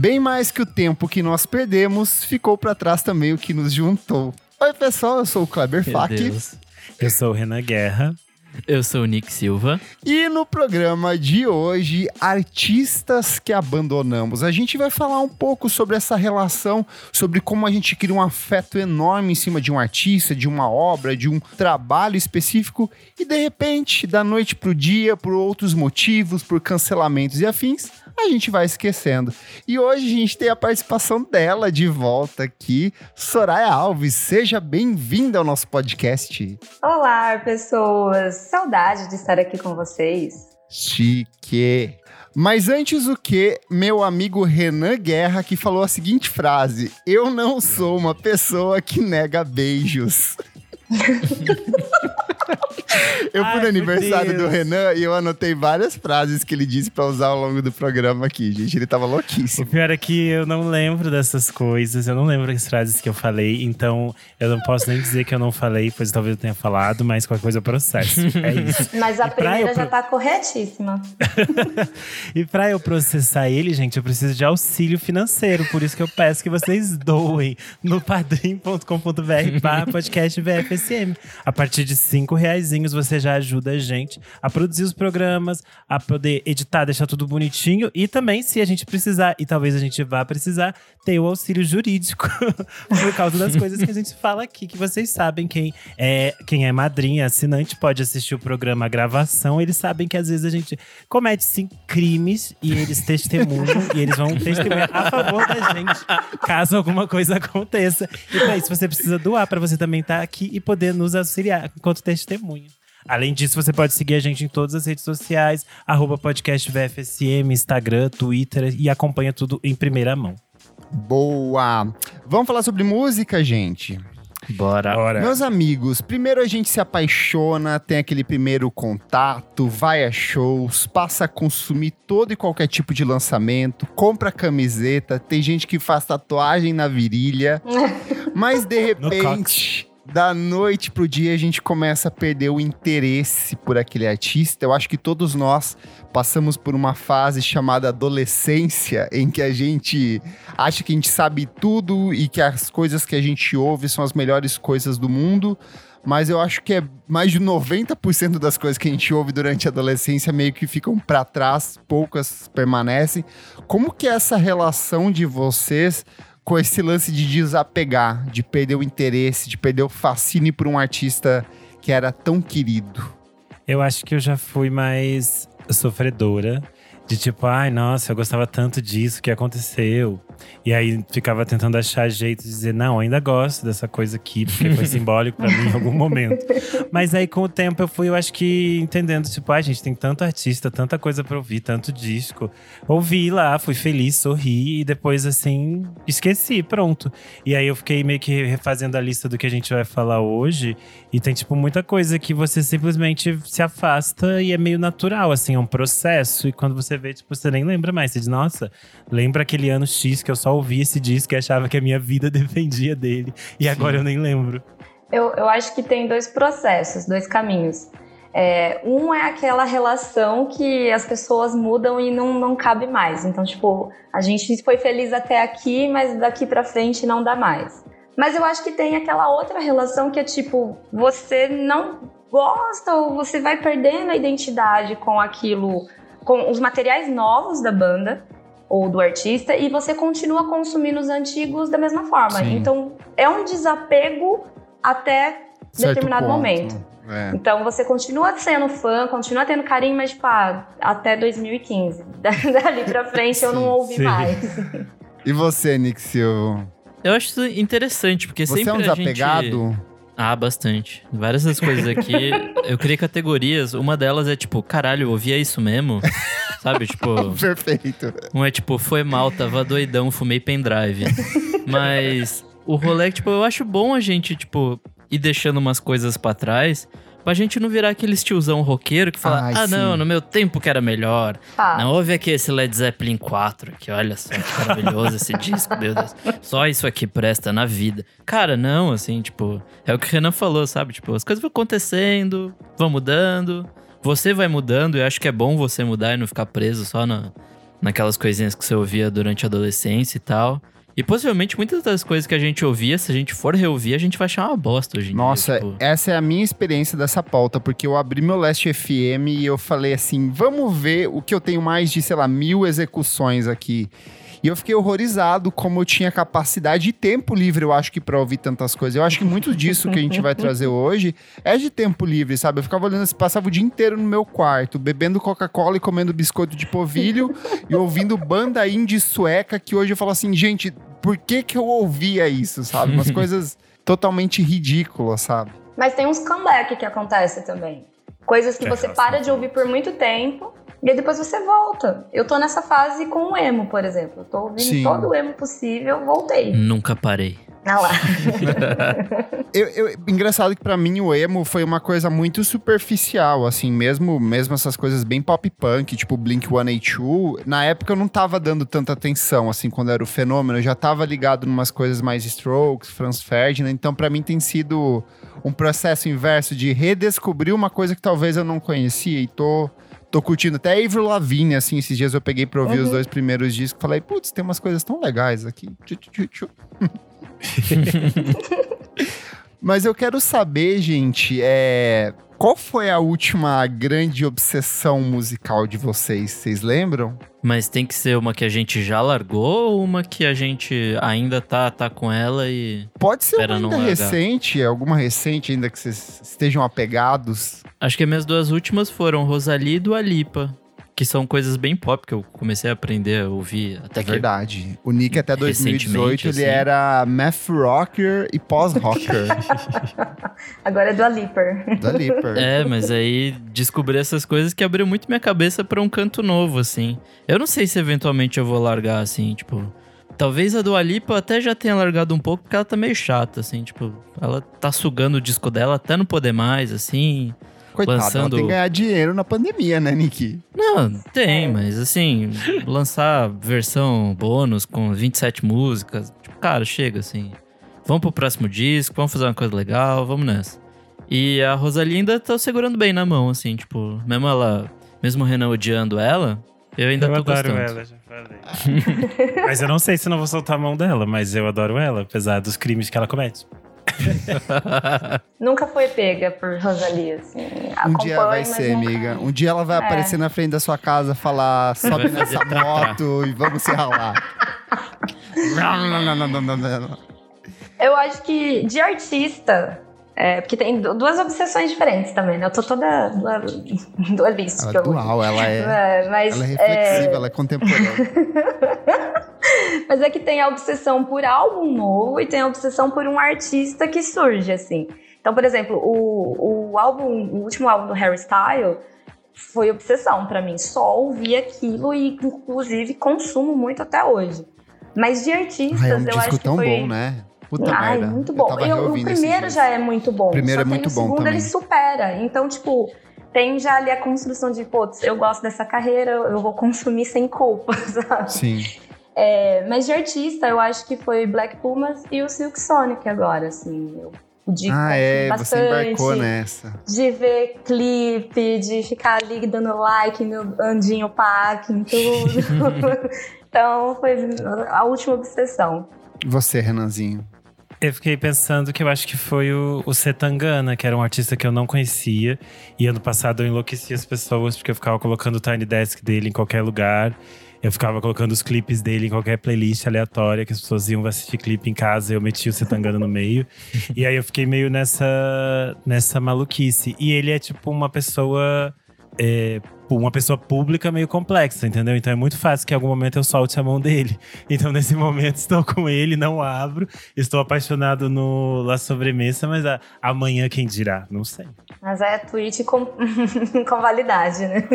Bem mais que o tempo que nós perdemos, ficou para trás também o que nos juntou. Oi, pessoal, eu sou o Kleber Fak. Eu sou o Renan Guerra. Eu sou o Nick Silva. E no programa de hoje, artistas que abandonamos. A gente vai falar um pouco sobre essa relação, sobre como a gente cria um afeto enorme em cima de um artista, de uma obra, de um trabalho específico e de repente, da noite pro dia, por outros motivos, por cancelamentos e afins, a gente vai esquecendo. E hoje a gente tem a participação dela de volta aqui, Soraya Alves. Seja bem-vinda ao nosso podcast. Olá, pessoas. Saudade de estar aqui com vocês. Chique. Mas antes o que, meu amigo Renan Guerra que falou a seguinte frase: Eu não sou uma pessoa que nega beijos. eu fui Ai, no aniversário do Renan e eu anotei várias frases que ele disse para usar ao longo do programa aqui, gente. Ele tava louquíssimo. O pior é que eu não lembro dessas coisas, eu não lembro as frases que eu falei, então eu não posso nem dizer que eu não falei, pois talvez eu tenha falado, mas qualquer coisa eu processo. É isso. Mas a primeira já tá corretíssima. e pra eu processar ele, gente, eu preciso de auxílio financeiro, por isso que eu peço que vocês doem no padrim.com.br podcast VFSM. A partir de cinco reais você já ajuda a gente a produzir os programas, a poder editar, deixar tudo bonitinho e também, se a gente precisar, e talvez a gente vá precisar, ter o auxílio jurídico por causa das coisas que a gente fala aqui, que vocês sabem quem é, quem é madrinha, assinante, pode assistir o programa a gravação, eles sabem que às vezes a gente comete sim crimes e eles testemunham e eles vão testemunhar a favor da gente, caso alguma coisa aconteça. E pra isso você precisa doar para você também estar tá aqui e poder nos auxiliar enquanto testemunha. Além disso, você pode seguir a gente em todas as redes sociais, arroba podcast VFSM, Instagram, Twitter e acompanha tudo em primeira mão. Boa! Vamos falar sobre música, gente? Bora. Bora. Meus amigos, primeiro a gente se apaixona, tem aquele primeiro contato, vai a shows, passa a consumir todo e qualquer tipo de lançamento, compra camiseta, tem gente que faz tatuagem na virilha, mas de repente da noite pro dia a gente começa a perder o interesse por aquele artista. Eu acho que todos nós passamos por uma fase chamada adolescência, em que a gente acha que a gente sabe tudo e que as coisas que a gente ouve são as melhores coisas do mundo. Mas eu acho que é mais de 90% das coisas que a gente ouve durante a adolescência meio que ficam para trás, poucas permanecem. Como que é essa relação de vocês com esse lance de desapegar, de perder o interesse, de perder o fascínio por um artista que era tão querido? Eu acho que eu já fui mais sofredora. De tipo, ai, nossa, eu gostava tanto disso, o que aconteceu? E aí ficava tentando achar jeito de dizer, não, ainda gosto dessa coisa aqui, porque foi simbólico para mim em algum momento. Mas aí com o tempo eu fui, eu acho que entendendo, tipo, a gente tem tanto artista, tanta coisa para ouvir, tanto disco. Ouvi lá, fui feliz, sorri e depois assim, esqueci, pronto. E aí eu fiquei meio que refazendo a lista do que a gente vai falar hoje e tem tipo muita coisa que você simplesmente se afasta e é meio natural, assim, é um processo e quando você vê, tipo, você nem lembra mais, você diz, nossa, lembra aquele ano X que eu só ouvi esse disco e achava que a minha vida dependia dele. E Sim. agora eu nem lembro. Eu, eu acho que tem dois processos, dois caminhos. É, um é aquela relação que as pessoas mudam e não, não cabe mais. Então, tipo, a gente foi feliz até aqui, mas daqui para frente não dá mais. Mas eu acho que tem aquela outra relação que é tipo, você não gosta ou você vai perdendo a identidade com aquilo, com os materiais novos da banda ou do artista e você continua consumindo os antigos da mesma forma. Sim. Então é um desapego até certo determinado ponto. momento. É. Então você continua sendo fã, continua tendo carinho, mas tipo, ah, até 2015. Dali pra frente eu não ouvi sim. mais. E você, Nick Silva? Eu acho isso interessante, porque você sempre é um desapegado? Gente... Ah, bastante. Várias das coisas aqui. eu criei categorias. Uma delas é tipo, caralho, eu ouvia isso mesmo? Sabe? Tipo. Perfeito. Um é tipo, foi mal, tava doidão, fumei pendrive. Mas o rolê, tipo, eu acho bom a gente, tipo, ir deixando umas coisas para trás. Pra gente não virar aquele tiozão roqueiro que fala: Ai, Ah, sim. não, no meu tempo que era melhor. Ah. Não, ouve aqui esse Led Zeppelin 4 aqui, olha só que maravilhoso esse disco, meu Deus. Só isso aqui presta na vida. Cara, não, assim, tipo, é o que o Renan falou, sabe? Tipo, as coisas vão acontecendo, vão mudando. Você vai mudando, e acho que é bom você mudar e não ficar preso só na, naquelas coisinhas que você ouvia durante a adolescência e tal. E possivelmente muitas das coisas que a gente ouvia, se a gente for reouvir, a gente vai achar uma bosta hoje em Nossa, dia. tipo. essa é a minha experiência dessa pauta, porque eu abri meu Last FM e eu falei assim: vamos ver o que eu tenho mais de, sei lá, mil execuções aqui. E eu fiquei horrorizado como eu tinha capacidade e tempo livre, eu acho que pra ouvir tantas coisas. Eu acho que muito disso que a gente vai trazer hoje é de tempo livre, sabe? Eu ficava olhando, assim, passava o dia inteiro no meu quarto, bebendo Coca-Cola e comendo biscoito de polvilho e ouvindo banda indie sueca, que hoje eu falo assim, gente, por que que eu ouvia isso, sabe? Umas coisas totalmente ridículas, sabe? Mas tem uns comeback que acontece também. Coisas que Que você é para de ouvir por muito tempo e aí depois você volta. Eu tô nessa fase com o emo, por exemplo. Eu tô ouvindo Sim. todo o emo possível, voltei. Nunca parei. Ah lá. Eu, eu- engraçado que pra mim o emo foi uma coisa muito superficial, assim, mesmo, mesmo essas coisas bem pop punk, tipo Blink-182, na época eu não tava dando tanta atenção, assim, quando era o fenômeno, eu já tava ligado em umas coisas mais Strokes, Franz Ferdinand, então pra mim tem sido um processo inverso de redescobrir uma coisa que talvez eu não conhecia e tô... Tô curtindo. Até Avril Lavigne, assim, esses dias eu peguei pra ouvir os dois primeiros discos, falei, putz, tem umas coisas tão legais aqui. Mas eu quero saber, gente, é... qual foi a última grande obsessão musical de vocês? Vocês lembram? Mas tem que ser uma que a gente já largou ou uma que a gente ainda tá, tá com ela e. Pode ser uma ainda recente, alguma recente ainda que vocês estejam apegados. Acho que as minhas duas últimas foram Rosalie e Dua Lipa. Que são coisas bem pop que eu comecei a aprender a ouvir até É que. verdade. O Nick até 2018 Recentemente, ele assim. era math rocker e pós-rocker Agora é do Aliper. da Lipper. É, mas aí descobri essas coisas que abriu muito minha cabeça pra um canto novo, assim. Eu não sei se eventualmente eu vou largar, assim, tipo. Talvez a Dua Lipa eu até já tenha largado um pouco, porque ela tá meio chata, assim, tipo. Ela tá sugando o disco dela até não poder mais, assim. Coitado, ela lançando- tem que ganhar dinheiro na pandemia, né, Nick? Não, tem, mas assim, lançar versão bônus com 27 músicas, tipo, cara, chega assim. Vamos pro próximo disco, vamos fazer uma coisa legal, vamos nessa. E a Rosalie ainda tá segurando bem na mão, assim, tipo, mesmo ela, mesmo o Renan odiando ela, eu ainda eu tô adoro gostando. ela, já falei. mas eu não sei se não vou soltar a mão dela, mas eu adoro ela, apesar dos crimes que ela comete. Nunca foi pega por Rosalie, assim. Um dia vai ser, nunca- amiga. Um dia ela vai É. aparecer na frente da sua casa, falar, sobe nessa moto e vamos se ralar. Eu acho que de artista. É, porque tem du- duas obsessões diferentes também, né? Eu tô toda dual- dualística. Ela é dual, ela é, É, mas, ela é é, reflexiva, ela é contemporânea. Mas é que tem a obsessão por álbum novo e tem a obsessão por um artista que surge, assim. Então, por exemplo, o, o álbum, o último álbum do Harry Styles foi obsessão pra mim. Só ouvi aquilo e, inclusive, consumo muito até hoje. Mas de artistas, Ai, é um eu acho que tão foi... bom, né? Puta Ai, merda. muito Eu bom. tava E o- o primeiro já é muito bom. O primeiro só é muito o bom segundo também. ele supera. Então, tipo, tem já ali a construção de, putz, eu gosto dessa carreira, eu vou consumir sem culpa, sabe? Sim. É, mas de artista, eu acho que foi Black Pumas e o Silk Sonic agora, assim. Eu pude Ah, é, consumir você embarcou bastante, nessa. De ver clipe, de ficar ali dando like no Andinho Pac, em tudo. então, foi a última obsessão. Você, Renanzinho. Eu fiquei pensando que eu acho que foi o, o Setangana, que era um artista que eu não conhecia. E ano passado eu enlouqueci as pessoas porque eu ficava colocando o Tiny Desk dele em qualquer lugar. Eu ficava colocando os clipes dele em qualquer playlist aleatória, que as pessoas iam assistir clipe em casa, eu metia o Setangana no meio. E aí eu fiquei meio nessa, nessa maluquice. E ele é tipo uma pessoa. é, uma pessoa pública meio complexa, entendeu? Então é muito fácil que em algum momento eu solte a mão dele. Então nesse momento estou com ele, não abro. Estou apaixonado no La Sobremesa, mas a- amanhã quem dirá? Não sei. Mas é tweet com, com validade, né?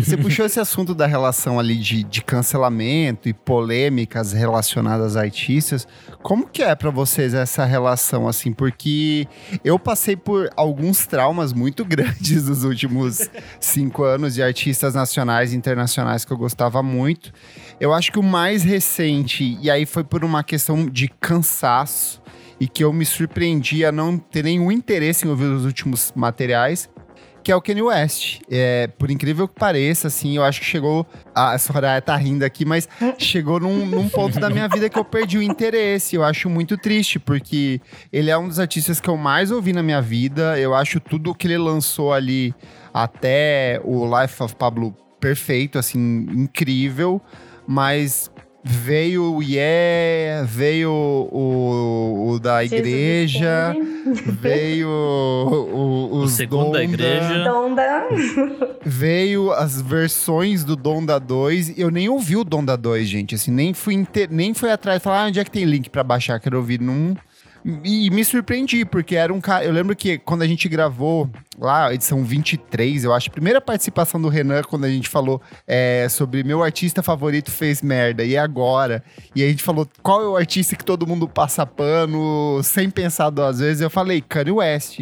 Você puxou esse assunto da relação ali de, de cancelamento e polêmicas relacionadas a artistas. Como que é pra vocês essa relação, assim? Porque eu passei por alguns traumas muito grandes nos últimos cinco anos de artistas nacionais e internacionais que eu gostava muito. Eu acho que o mais recente, e aí foi por uma questão de cansaço, e que eu me surpreendi a não ter nenhum interesse em ouvir os últimos materiais, que é o Kanye West. É, por incrível que pareça, assim, eu acho que chegou. A Soraya tá rindo aqui, mas chegou num, num ponto da minha vida que eu perdi o interesse. Eu acho muito triste, porque ele é um dos artistas que eu mais ouvi na minha vida. Eu acho tudo que ele lançou ali, até o Life of Pablo, perfeito, assim, incrível. Mas veio o Yeah, veio o, o da igreja, veio o, o, os segundo da Donda, igreja. Donda. veio as versões do Donda 2. Eu nem ouvi o Donda 2, gente, assim, nem fui inte- nem fui atrás falar ah, onde é que tem link pra baixar, quero ouvir num e me surpreendi, porque era um cara. Eu lembro que quando a gente gravou lá, edição 23, eu acho, primeira participação do Renan, quando a gente falou é, sobre meu artista favorito fez merda, e agora? E a gente falou qual é o artista que todo mundo passa pano, sem pensar duas vezes. Eu falei, Kanye West.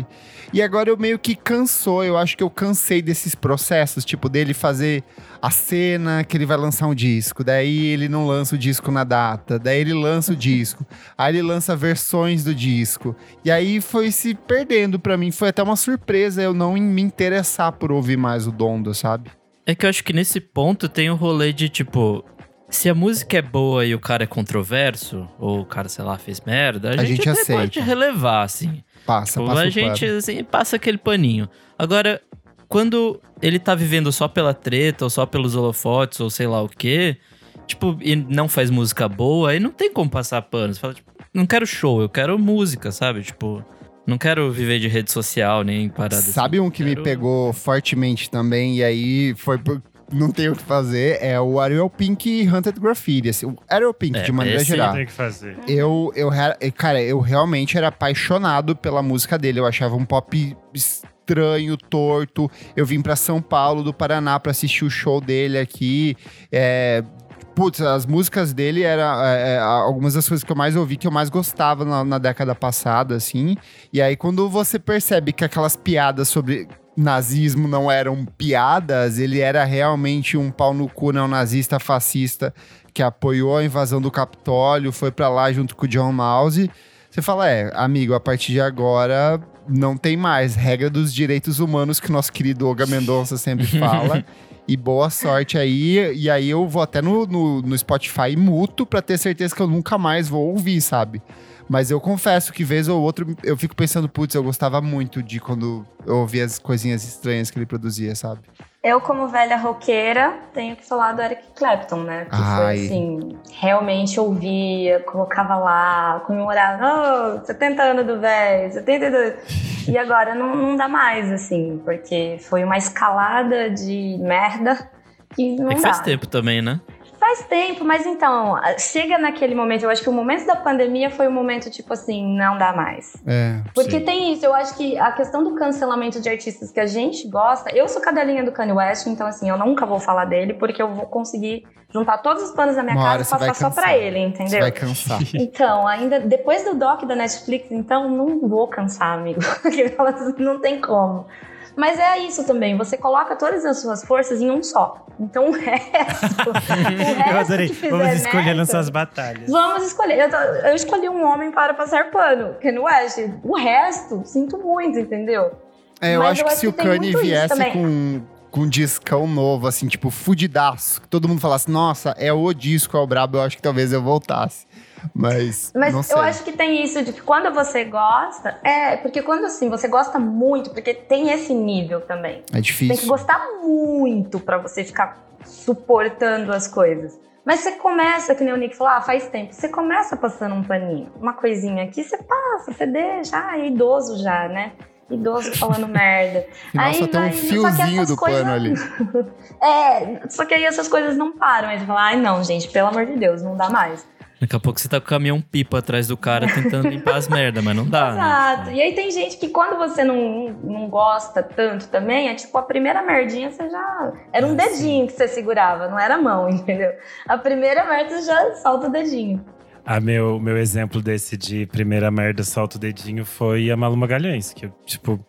E agora eu meio que cansou, eu acho que eu cansei desses processos, tipo, dele fazer a cena que ele vai lançar um disco, daí ele não lança o disco na data, daí ele lança o disco, aí ele lança versões do disco. E aí foi se perdendo pra mim, foi até uma surpresa eu não me interessar por ouvir mais o Dondo, sabe? É que eu acho que nesse ponto tem o rolê de tipo. Se a música é boa e o cara é controverso, ou o cara, sei lá, fez merda, a, A gente até aceita. pode relevar, assim. Passa, Tipo, passa a gente pano. assim, passa aquele paninho. Agora, quando ele tá vivendo só pela treta, ou só pelos holofotes, ou sei lá o quê, tipo, e não faz música boa, aí não tem como passar pano. Você fala, tipo, não quero show, eu quero música, sabe? Tipo, não quero viver de rede social, nem parada assim. Sabe um que me Quero- pegou fortemente também, e aí foi por- não tem o que fazer, é o Ariel Pink e Hunted Graffiti. Assim, o Ariel Pink, É, de maneira esse geral. Tem que fazer. Eu, eu, cara, eu realmente era apaixonado pela música dele. Eu achava um pop estranho, torto. Eu vim pra São Paulo, do Paraná, pra assistir o show dele aqui. É, putz, as músicas dele eram é, é, algumas das coisas que eu mais ouvi, que eu mais gostava na, na década passada, assim. E aí, quando você percebe que aquelas piadas sobre nazismo não eram piadas, ele era realmente um pau no cu neonazista fascista que apoiou a invasão do Capitólio, foi pra lá junto com o John Mouse. Você fala, é, amigo, a partir de agora não tem mais regra dos direitos humanos que nosso querido Olga Mendonça sempre fala. e boa sorte aí. E aí eu vou até no, no, no Spotify muto pra ter certeza que eu nunca mais vou ouvir, sabe? Mas eu confesso que vez ou outra eu fico pensando, putz, eu gostava muito de quando eu ouvia as coisinhas estranhas que ele produzia, sabe? Eu, como velha roqueira, tenho que falar do Eric Clapton, né? Que Ai. foi assim, realmente ouvia, colocava lá, comemorava, oh, 70 anos do velho, 72. e agora não, não dá mais, assim, porque foi uma escalada de merda que não É que dá. faz tempo também, né? Faz tempo, mas então, chega naquele momento, eu acho que o momento da pandemia foi o momento, tipo assim, não dá mais. É. Porque Sim. tem isso, eu acho que a questão do cancelamento de artistas que a gente gosta, eu sou cadelinha do Kanye West, então assim, eu nunca vou falar dele, porque eu vou conseguir juntar todos os panos da minha Uma casa e você passar só pra ele, Você entendeu? vai cansar. Então, ainda depois do doc da Netflix, então, não vou cansar, amigo. Porque não tem como. Mas é isso também, você coloca todas as suas forças em um só. Então o resto. o resto Eu adorei. que fizer Vamos escolhendo merda, suas batalhas. Vamos escolher. Eu, tô- eu escolhi um homem para passar pano, Kanye West. O resto, sinto muito, entendeu? É, eu Mas acho eu que acho se que o Kanye viesse com, com um discão novo, assim, tipo, fudidaço, que todo mundo falasse, nossa, é o disco, é o brabo, eu acho que talvez eu voltasse. Mas, Mas não sei. eu acho que tem isso de que quando você gosta, é, porque quando assim, você gosta muito, porque tem esse nível também. É Tem que difícil. gostar muito pra você ficar suportando as coisas. Mas você começa, que nem o Nick falou, ah, faz tempo. Você começa passando um paninho, uma coisinha aqui, você passa, você deixa. Ah, é idoso já, né? Idoso falando merda. Aí tem um vai- que fiozinho essas do coisas- pano ali. É, só que aí essas coisas não param. Aí você fala, ai não, gente, pelo amor de Deus, não dá mais. Daqui a pouco você tá com o caminhão pipa atrás do cara tentando limpar as merda, mas não dá, Exato. né? E aí tem gente que quando você não, não gosta tanto também, é tipo a primeira merdinha você já. Era um Ah, dedinho que você segurava, não era a mão, entendeu? A primeira merda você já solta o dedinho. A meu, meu exemplo desse de primeira merda, solta o dedinho, foi a Malu Magalhães. Que eu, tipo,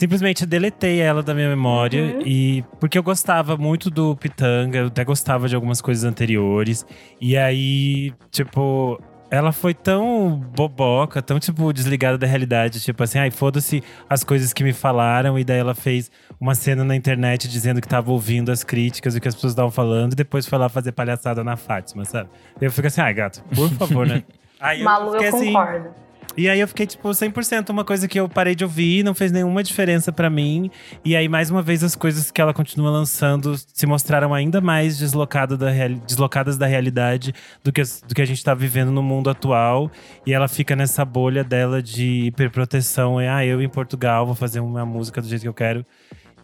simplesmente deletei ela da minha memória. Uhum. e Porque eu gostava muito do Pitanga, eu até gostava de algumas coisas anteriores. E aí, tipo, ela foi tão boboca, tão, tipo, desligada da realidade. Tipo assim, ai, foda-se as coisas que me falaram. E daí ela fez uma cena na internet dizendo que tava ouvindo as críticas e o que as pessoas estavam falando. E depois foi lá fazer palhaçada na Fátima, sabe? Eu fico assim, ai, gato, por favor, né? Aí Malu, eu, fiquei assim, concordo. E aí eu fiquei, tipo, 100% uma coisa que eu parei de ouvir, não fez nenhuma diferença pra mim. E aí, mais uma vez, as coisas que ela continua lançando se mostraram ainda mais deslocado da deslocadas da realidade do que, do que a gente tá vivendo no mundo atual. E ela fica nessa bolha dela de hiperproteção. É, ah, eu em Portugal vou fazer uma música do jeito que eu quero.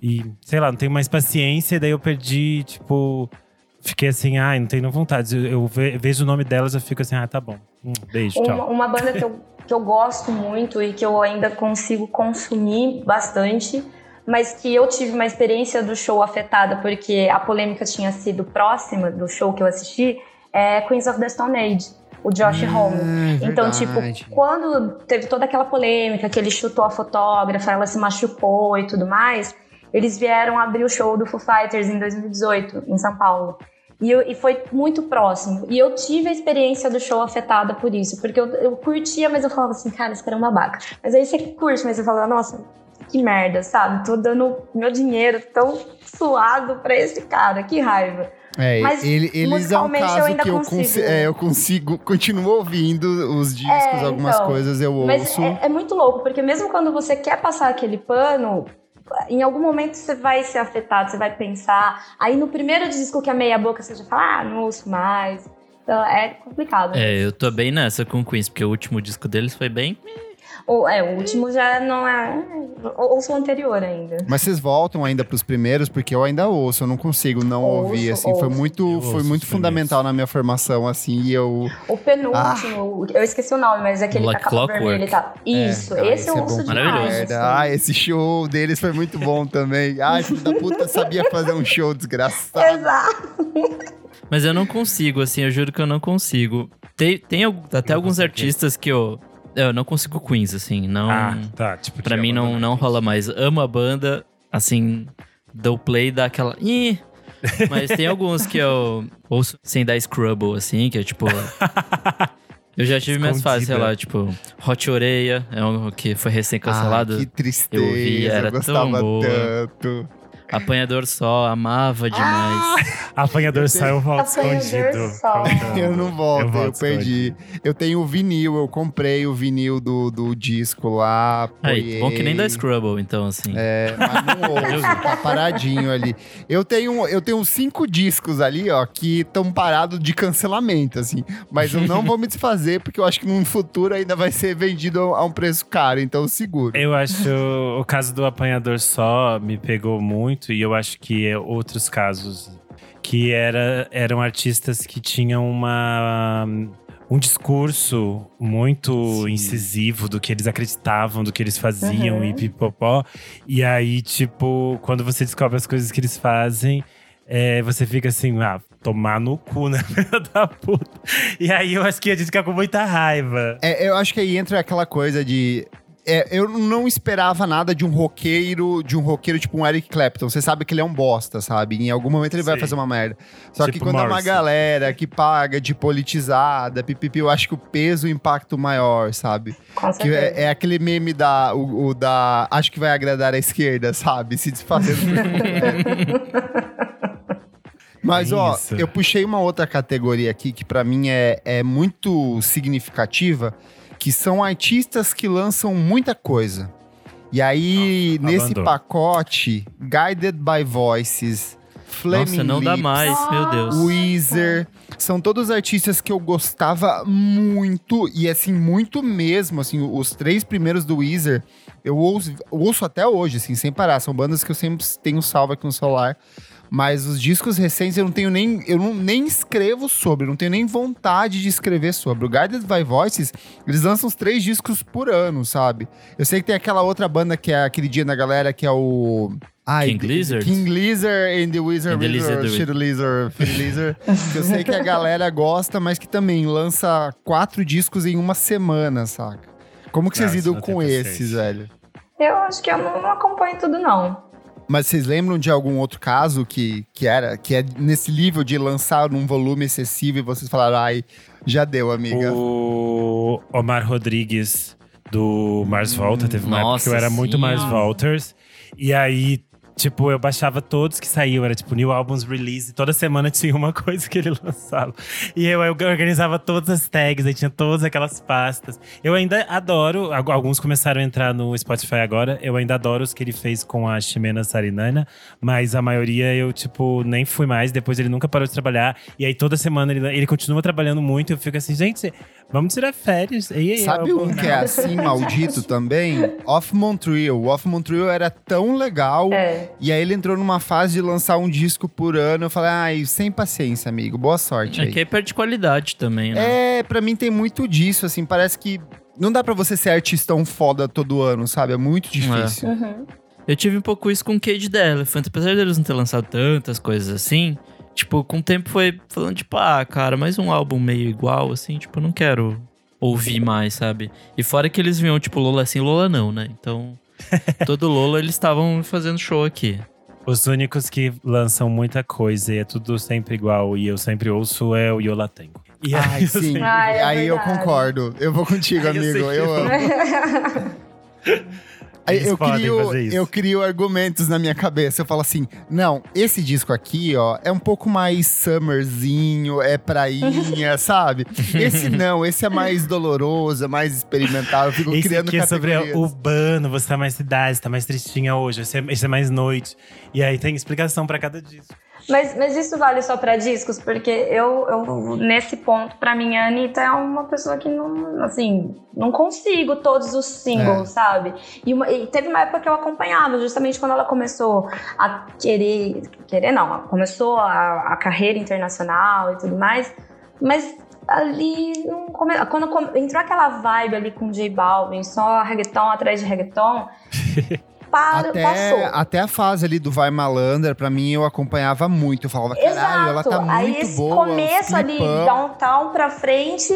E, sei lá, não tenho mais paciência. E daí eu perdi, tipo… Fiquei assim, ai, não tenho vontade. Eu, eu ve- vejo o nome delas, eu fico assim, ah, tá bom. Hum, beijo, tchau. Uma, uma banda que eu, que eu gosto muito e que eu ainda consigo consumir bastante, mas que eu tive uma experiência do show afetada porque a polêmica tinha sido próxima do show que eu assisti, é Queens of the Stone Age, o Josh Homme. Então, tipo, quando teve toda aquela polêmica que ele chutou a fotógrafa, ela se machucou e tudo mais, eles vieram abrir o show do Foo Fighters em 2018, em São Paulo. E, eu- e foi muito próximo. E eu tive a experiência do show afetada por isso. Porque eu, eu curtia, mas eu falava assim, cara, esse cara é uma baca. Mas aí você curte, mas você fala, nossa, que merda, sabe? Tô dando meu dinheiro tão suado pra esse cara, que raiva. É, Mas, ele, eles é um musicalmente, eu caso ainda que eu consigo. consigo. É, eu consigo, continuo ouvindo os discos, É, algumas então. coisas eu Mas ouço. é, é muito louco, porque mesmo quando você quer passar aquele pano, em algum momento você vai ser afetado, você vai pensar. Aí no primeiro disco que é meia boca, você já fala, ah, não ouço mais. Então é complicado. É, eu tô bem nessa com o Queens, porque o último disco deles foi bem. Ou, é, o último já não é. ou- Ouço o anterior ainda. Mas vocês voltam ainda pros primeiros, porque eu ainda ouço, eu não consigo não Ouço, ouvir, assim. Foi ouço. muito, Eu foi muito fundamental na minha formação, assim, e eu. O penúltimo, eu esqueci o nome, mas é aquele Like capa vermelha e tal. Isso, É, ah, esse eu é ouço pra demais. Assim. Ah, esse show deles foi muito bom também. Ai, filho da puta sabia fazer um show desgraçado. Exato. Mas eu não consigo, assim, eu juro que eu não consigo. Tem, tem até alguns artistas que eu. Eu não consigo Queens, assim. Não. Ah, tá. Tipo, pra mim não, não rola mais. Amo a banda, assim, dou play dá aquela. Ih! Mas tem alguns que eu ouço sem dar scrubble, assim, que é tipo. Eu já tive minhas fases, sei Escondida. lá, tipo, Hot Oreia, é um que foi recém-cancelado. Ah, que tristeza. Eu ouvi, era eu tão gostava boa. tanto. Apanhador só, amava demais. Apanhador saiu volta Apanhador escondido. Eu não volto, eu, volto perdi. Eu tenho o vinil, eu comprei o vinil do, do disco lá. Aí, bom que nem dá Scrubble, então, assim. É, mas não ouço, tá paradinho ali. Eu tenho, eu tenho cinco discos ali, ó, que estão parados de cancelamento, assim. Mas eu não vou me desfazer, porque eu acho que no futuro ainda vai ser vendido a um preço caro, então eu seguro. Eu acho o caso do apanhador só me pegou muito e eu acho que é outros casos que era, eram artistas que tinham uma um discurso muito Sim. incisivo do que eles acreditavam, do que eles faziam Uhum. e pipopó. E aí, tipo, quando você descobre as coisas que eles fazem, é, você fica assim, ah, tomar no cu, né, filha da puta. E aí eu acho que a gente fica com muita raiva. É, eu acho que aí entra aquela coisa de. É, eu não esperava nada de um roqueiro, de um roqueiro tipo um Eric Clapton. Você sabe que ele é um bosta, sabe? Em algum momento ele vai Sim. fazer uma merda. Só que Tipo quando é uma galera que paga de politizada, pipipi, eu acho que o peso e o impacto maior, sabe? Com Que certeza. é, é aquele meme da, o, o da. Acho que vai agradar a esquerda, sabe? Se desfazendo. Mas, É ó, eu puxei uma outra categoria aqui que pra mim é, é muito significativa, que são artistas que lançam muita coisa. E aí, Nossa, nesse abandono. pacote, Guided by Voices, Flaming Nossa, não dá Lips, mais, meu Deus. Weezer, são todos artistas que eu gostava muito, e assim, muito mesmo, assim, os três primeiros do Weezer, eu ouço, ouço até hoje, assim, sem parar, são bandas que eu sempre tenho salvo aqui no celular, mas os discos recentes eu não tenho nem, eu não, nem escrevo sobre, não tenho nem vontade de escrever sobre. O Guided by Voices, eles lançam os três discos por ano, sabe? Eu sei que tem aquela outra banda que é aquele dia da galera, que é o... Ai, King Lizard? King Lizard and the Wizard And the Lizard, Lizard. Shit Lizard, Lizard. que eu sei que a galera gosta, mas que também lança quatro discos em uma semana, saca? Como que vocês lidam com esses, velho? Eu acho que eu não, não acompanho tudo, não. Mas vocês lembram de algum outro caso que, que era que é nesse nível de lançar num volume excessivo e vocês falaram, ai, já deu, amiga? O Omar Rodrigues do Mars Volta teve uma época que eu era muito sim. Mars Volters. E aí, tipo, eu baixava todos que saíam, era tipo new albums release, toda semana tinha uma coisa que ele lançava. E eu, eu organizava todas as tags, aí tinha todas aquelas pastas. Eu ainda adoro, alguns começaram a entrar no Spotify agora, eu ainda adoro os que ele fez com a Ximena Sarinana, mas a maioria eu, tipo, nem fui mais, depois ele nunca parou de trabalhar. E aí toda semana ele, ele continua trabalhando muito, eu fico assim, gente, vamos tirar férias. E aí, Sabe um que é assim, maldito também? Off Montreal. O Off Montreal era tão legal. É. E aí ele entrou numa fase de lançar um disco por ano. Eu falei, ai, sem paciência, amigo. Boa sorte É aí. que aí perde qualidade também, né? É, pra mim tem muito disso, assim. Parece que não dá pra você ser artistão foda todo ano, sabe? É muito difícil. Uhum. Eu tive um pouco isso com o Cage the Elephant. Apesar deles não ter lançado tantas coisas assim, tipo, com o tempo foi falando, tipo, ah, cara, mais um álbum meio igual, assim, tipo, eu não quero ouvir mais, sabe? E fora que eles vinham, tipo, Lola assim, Lola não, né? Então, todo Lola eles estavam fazendo show aqui. Os únicos que lançam muita coisa e é tudo sempre igual e eu sempre ouço é o Yola Tengo. E aí Ai, eu sim. sempre- Ah, é aí eu concordo. Eu vou contigo, Ai, amigo. Eu, eu- amo. Aí Eles eu crio, eu crio argumentos na minha cabeça. Eu falo assim: não, esse disco aqui, ó, é um pouco mais summerzinho, é prainha, sabe? Esse não, esse é mais doloroso, é mais experimental. Eu fico Esse criando aqui é sobre categorias. urbano, você tá mais cidade, você tá mais tristinha hoje, esse é, esse é mais noite. E aí tem explicação pra cada disco. Mas, mas isso vale só pra discos, porque eu, eu nesse ponto, pra mim, a Anitta é uma pessoa que não, assim, não consigo todos os singles, É. sabe? E, uma- e teve uma época que eu acompanhava, justamente quando ela começou a querer, querer não, começou a, a carreira internacional e tudo mais, mas ali, come- quando entrou aquela vibe ali com J Balvin, só reggaeton atrás de reggaeton, para, Até, passou. até a fase ali do Vai Malandra, pra mim, eu acompanhava muito. Eu falava, caralho, ela tá muito Aí esse boa. começo ali, downtown pra frente,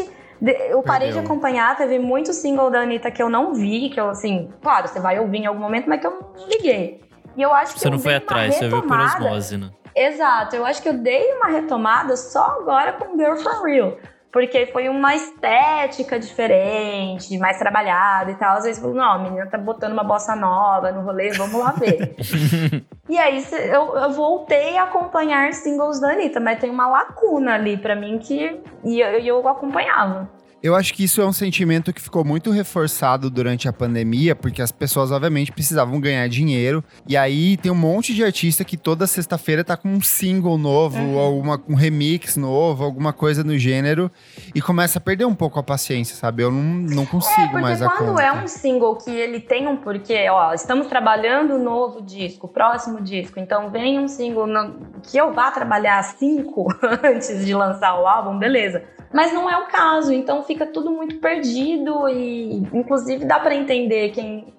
eu parei Perdeu. de acompanhar, teve muito single da Anitta que eu não vi, que eu assim, claro, você vai ouvir em algum momento, mas que eu não liguei. E eu acho que Você eu não foi atrás, você viu por osmose, né? Exato, eu acho que eu dei uma retomada só agora com Girl For Real. Porque foi uma estética diferente, mais trabalhada e tal. Às vezes eu falo, não, a menina tá botando uma bossa nova no rolê, vamos lá ver. e aí eu, eu voltei a acompanhar singles da Anitta, mas tem uma lacuna ali pra mim que. E eu, eu acompanhava. Eu acho que isso é um sentimento que ficou muito reforçado durante a pandemia, porque as pessoas, obviamente, precisavam ganhar dinheiro. E aí tem um monte de artista que toda sexta-feira tá com um single novo, Uhum. ou alguma, um remix novo, alguma coisa no gênero, e começa a perder um pouco a paciência, sabe? Eu não, não consigo É, porque mais a quando conta. é um single que ele tem um porquê, ó, estamos trabalhando um novo disco, próximo disco, então vem um single no- que eu vá trabalhar cinco antes de lançar o álbum, beleza. Mas não é o caso, então fica tudo muito perdido e, inclusive, dá pra entender quem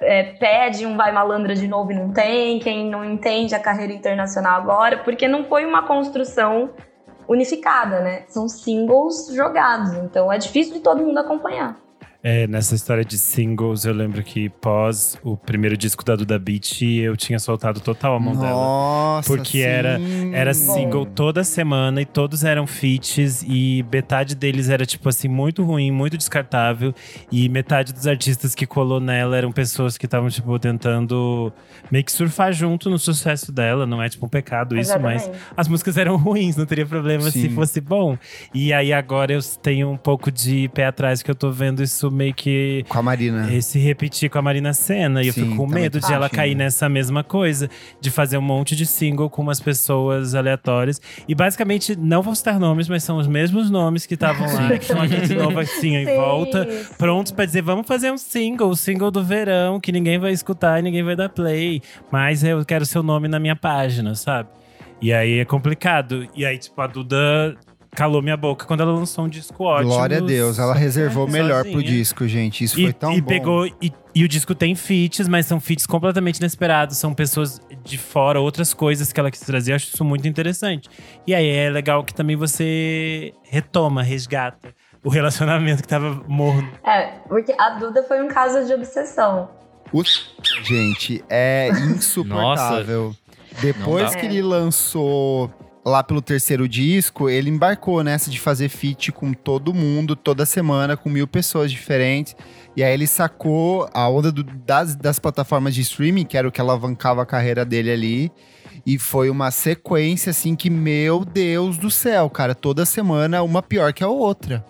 é, pede um Vai Malandra de novo e não tem, quem não entende a carreira internacional agora, porque não foi uma construção unificada, né? São singles jogados, então é difícil de todo mundo acompanhar. É, nessa história de singles, eu lembro que pós o primeiro disco da Duda Beat, eu tinha soltado total a mão dela. Nossa, Porque era- sim. Era Bom. single toda semana e todos eram feats e metade deles era tipo assim muito ruim, muito descartável e metade dos artistas que colou nela eram pessoas que estavam tipo tentando meio que surfar junto no sucesso dela, não é tipo um pecado isso, mas Exatamente. as músicas eram ruins, não teria problema se Sim. fosse bom. E aí agora eu tenho um pouco de pé atrás que eu tô vendo isso meio que Com a Marina. esse repetir com a Marina Senna. E eu Sim, fico com medo de ela cair nessa mesma coisa, de fazer um monte de single com umas pessoas aleatórias. E basicamente, não vou citar nomes, mas são os mesmos nomes que estavam lá, que estão aqui de novo assim em volta. Prontos pra dizer, vamos fazer um single, o single do verão, que ninguém vai escutar e ninguém vai dar play. Mas eu quero seu nome na minha página, sabe? E aí é complicado. E aí, tipo, a Duda calou minha boca quando ela lançou um disco ótimo. Glória a Deus, ela reservou o melhor pro Sozinha. disco, gente. Isso E, foi tão e bom. pegou e, e o disco tem feats, mas são feats completamente inesperados, são pessoas de fora, outras coisas que ela quis trazer, eu acho isso muito interessante. E aí é legal que também você retoma, resgata o relacionamento que tava morno. É, porque a Duda foi um caso de obsessão. O... Gente, é insuportável. Depois que ele lançou lá pelo terceiro disco, ele embarcou nessa de fazer feat com todo mundo, toda semana, com mil pessoas diferentes. E aí ele sacou a onda do- das, das plataformas de streaming, que era o que alavancava a carreira dele ali. E foi uma sequência, assim, que, meu Deus do céu, cara, toda semana uma pior que a outra.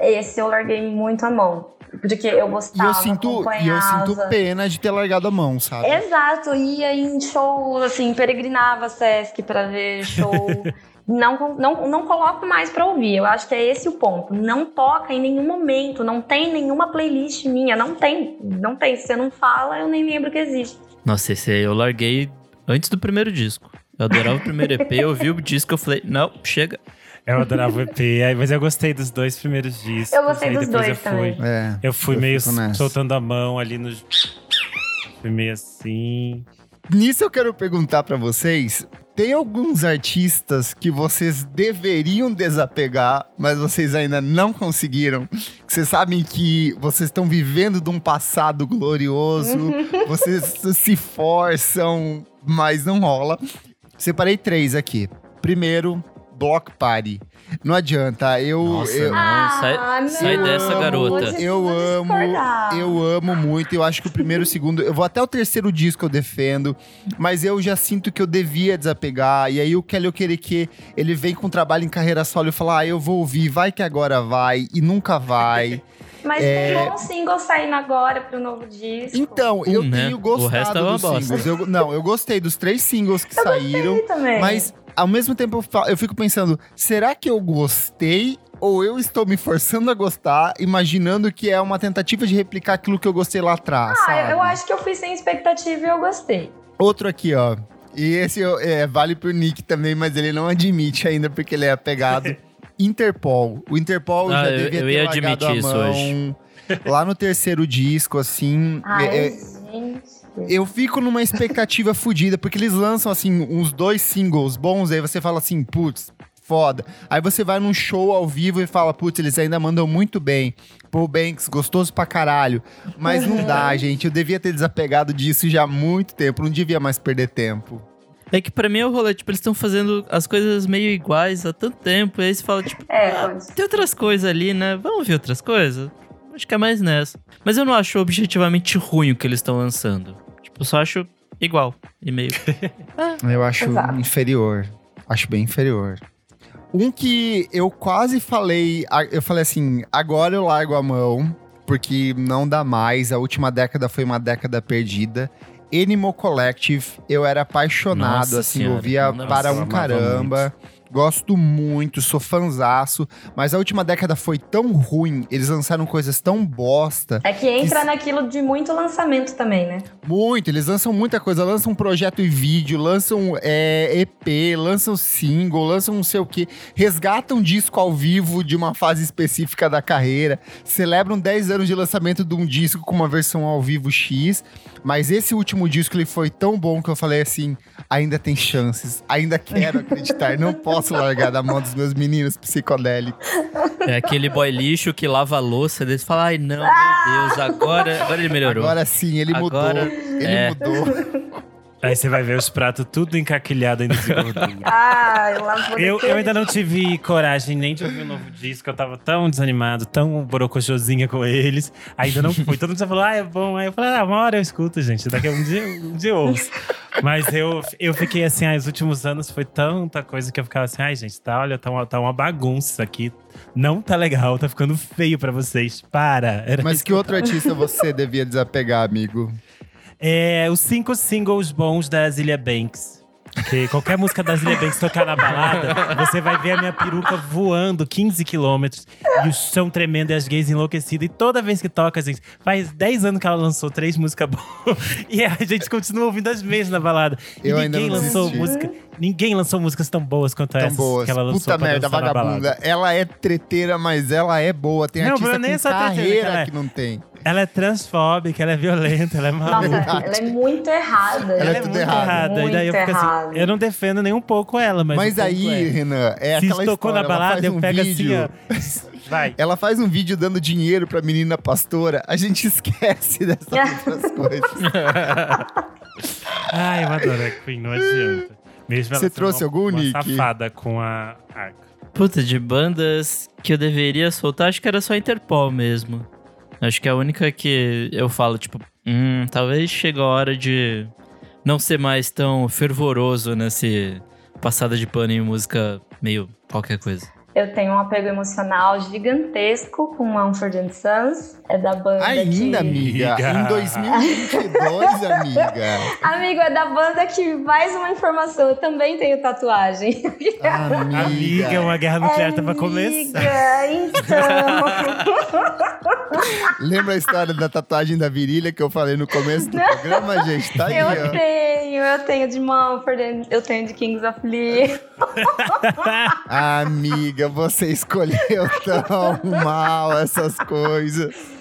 Esse eu larguei muito a mão. Porque eu E gostava, eu sinto, e eu sinto pena de ter largado a mão, sabe? Exato, ia em show, assim, peregrinava Sesc pra ver show. não, não, não coloco mais pra ouvir. Eu acho que é esse o ponto. Não toca em nenhum momento, não tem nenhuma playlist minha, não tem. Não tem. Se você não fala, eu nem lembro que existe. Nossa, esse aí eu larguei antes do primeiro disco. Eu adorava o primeiro EP, eu vi o disco eu falei, não, chega. Eu adorava o EP, mas eu gostei dos dois primeiros discos. Eu gostei dos dois eu fui, também. É. Eu fui Eu meio soltando a mão ali no. Fui meio assim. Nisso eu quero perguntar pra vocês: tem alguns artistas que vocês deveriam desapegar, mas vocês ainda não conseguiram? Que vocês sabem que vocês estão vivendo de um passado glorioso, vocês se forçam, mas não rola. Separei três aqui. Primeiro, Block Party. Não adianta, eu. Nossa, eu, não. sai- Ah, sai dessa, vou garota. Eu amo, discordar. eu amo muito. Eu acho que o primeiro e o segundo, eu vou até o terceiro disco eu defendo, mas eu já sinto que eu devia desapegar. E aí o Kelly Okereke, ele vem com trabalho em carreira solo e fala: "Ah, eu vou ouvir, vai que agora vai" e nunca vai. Mas É. tem bons singles saindo agora pro novo disco. Então, eu Um, né? tenho O gostado resto é uma dos bosta. singles. Eu- não, eu gostei dos três singles que saíram, Eu também. mas ao mesmo tempo eu fico pensando, será que eu gostei ou eu estou me forçando a gostar, imaginando que é uma tentativa de replicar aquilo que eu gostei lá atrás, Ah, sabe? eu acho que eu fui sem expectativa e eu gostei. Outro aqui, ó. E esse eu- é, vale pro Nick também, mas ele não admite ainda porque ele é apegado. Interpol. O Interpol Ah, já eu- devia eu ter ia admitir isso mão. hoje. Lá no terceiro disco, assim. Ai, é- é- gente. Eu fico numa expectativa fodida, porque eles lançam, assim, uns dois singles bons, aí você fala assim, putz, foda. Aí você vai num show ao vivo e fala, putz, eles ainda mandam muito bem. Paul Banks, gostoso pra caralho. Mas não dá, gente. Eu devia ter desapegado disso já há muito tempo. Não devia mais perder tempo. É que pra mim é o rolê, tipo, eles estão fazendo as coisas meio iguais há tanto tempo. E aí você fala, tipo, É, ah, tem outras coisas ali, né? Vamos ver outras coisas? Acho que é mais nessa. Mas eu não acho objetivamente ruim o que eles estão lançando. Eu só acho igual e meio. Eu acho Exato. inferior. Acho bem inferior. Um que eu quase falei, eu falei assim, agora eu largo a mão, porque não dá mais. A última década foi uma década perdida. Animal Collective, eu era apaixonado, Nossa assim, senhora, ouvia para um caramba. Gosto muito, sou fanzaço. Mas a última década foi tão ruim, eles lançaram coisas tão bosta. É que entra Que- naquilo de muito lançamento também, né? Muito, eles lançam muita coisa, lançam um projeto e vídeo, lançam é, EP, lançam single, lançam não sei o que, resgatam disco ao vivo de uma fase específica da carreira, celebram 10 anos de lançamento de um disco com uma versão ao vivo X, mas esse último disco ele foi tão bom que eu falei assim, ainda tem chances, ainda quero acreditar, não posso largar da mão dos meus meninos psicodélicos. É aquele boy lixo que lava a louça, eles falam, ai não, meu Deus, agora, agora ele melhorou. Agora sim, ele Agora, mudou, ele é. mudou. Aí você vai ver os pratos tudo encaquilhado ainda de gordura. Ah, eu Eu, ainda não tive coragem nem de ouvir o novo disco. Eu tava tão desanimado, tão borocochosinha com eles. Ainda não fui. Todo mundo já falou, ah, é bom. Aí eu falei, ah, uma hora eu escuto, gente. Daqui a um dia, um dia eu ouço. Mas eu, eu fiquei assim, ah, os últimos anos foi tanta coisa que eu ficava assim, ai, gente, tá, olha, tá uma, tá uma bagunça isso aqui. Não tá legal, tá ficando feio pra vocês. Para. Era Mas isso que outro artista você devia desapegar, amigo? É, os cinco singles bons da Zilia Banks. Porque qualquer música da Zilia Banks tocar na balada, você vai ver a minha peruca voando 15 quilômetros e o chão tremendo e as gays enlouquecidas. E toda vez que toca, gente, faz 10 anos que ela lançou três músicas boas e a gente continua ouvindo as mesmas na balada. E Eu ninguém não lançou música, ninguém lançou músicas tão boas quanto Tão essas boas. que ela lançou Puta merda, vagabunda. Ela é treteira, mas ela é boa. Tem Não, artista com é treteira, carreira que não tem. Ela é transfóbica, ela é violenta, ela é maluca. Nossa, ela é muito errada. Ela é Ela é tudo muito errado. errada. E daí eu Muito fico assim, eu não defendo nem um pouco ela, mas. Mas, um aí, é. Renan, é Se aquela tocou história, na balada, eu um pego vídeo, assim, ó. Vai. Ela faz um vídeo dando dinheiro pra menina pastora, a gente esquece dessas outras coisas. Ai, eu adoro a Queen, não adianta. Mesmo ela Você trouxe uma, algum, uma Nick? safada com a arca. Puta, de bandas que eu deveria soltar, acho que era só Interpol mesmo. Acho que é a única que eu falo, tipo, hum, talvez chegue a hora de não ser mais tão fervoroso nesse passada de pano em música meio qualquer coisa. Eu tenho um apego emocional gigantesco com Mumford and Sons. É da banda Ainda, que... amiga. Amiga. Em 2022, amiga. Amigo, é da banda que mais uma informação. Eu também tenho tatuagem. Amiga. Amiga, uma guerra nuclear tava começando. Amiga, então. Lembra a história da tatuagem da virilha que eu falei no começo do programa, gente? Tá aí, eu ó. tenho, eu tenho de Mumford, eu tenho de Kings of Leon. Amiga, você escolheu tão mal essas coisas.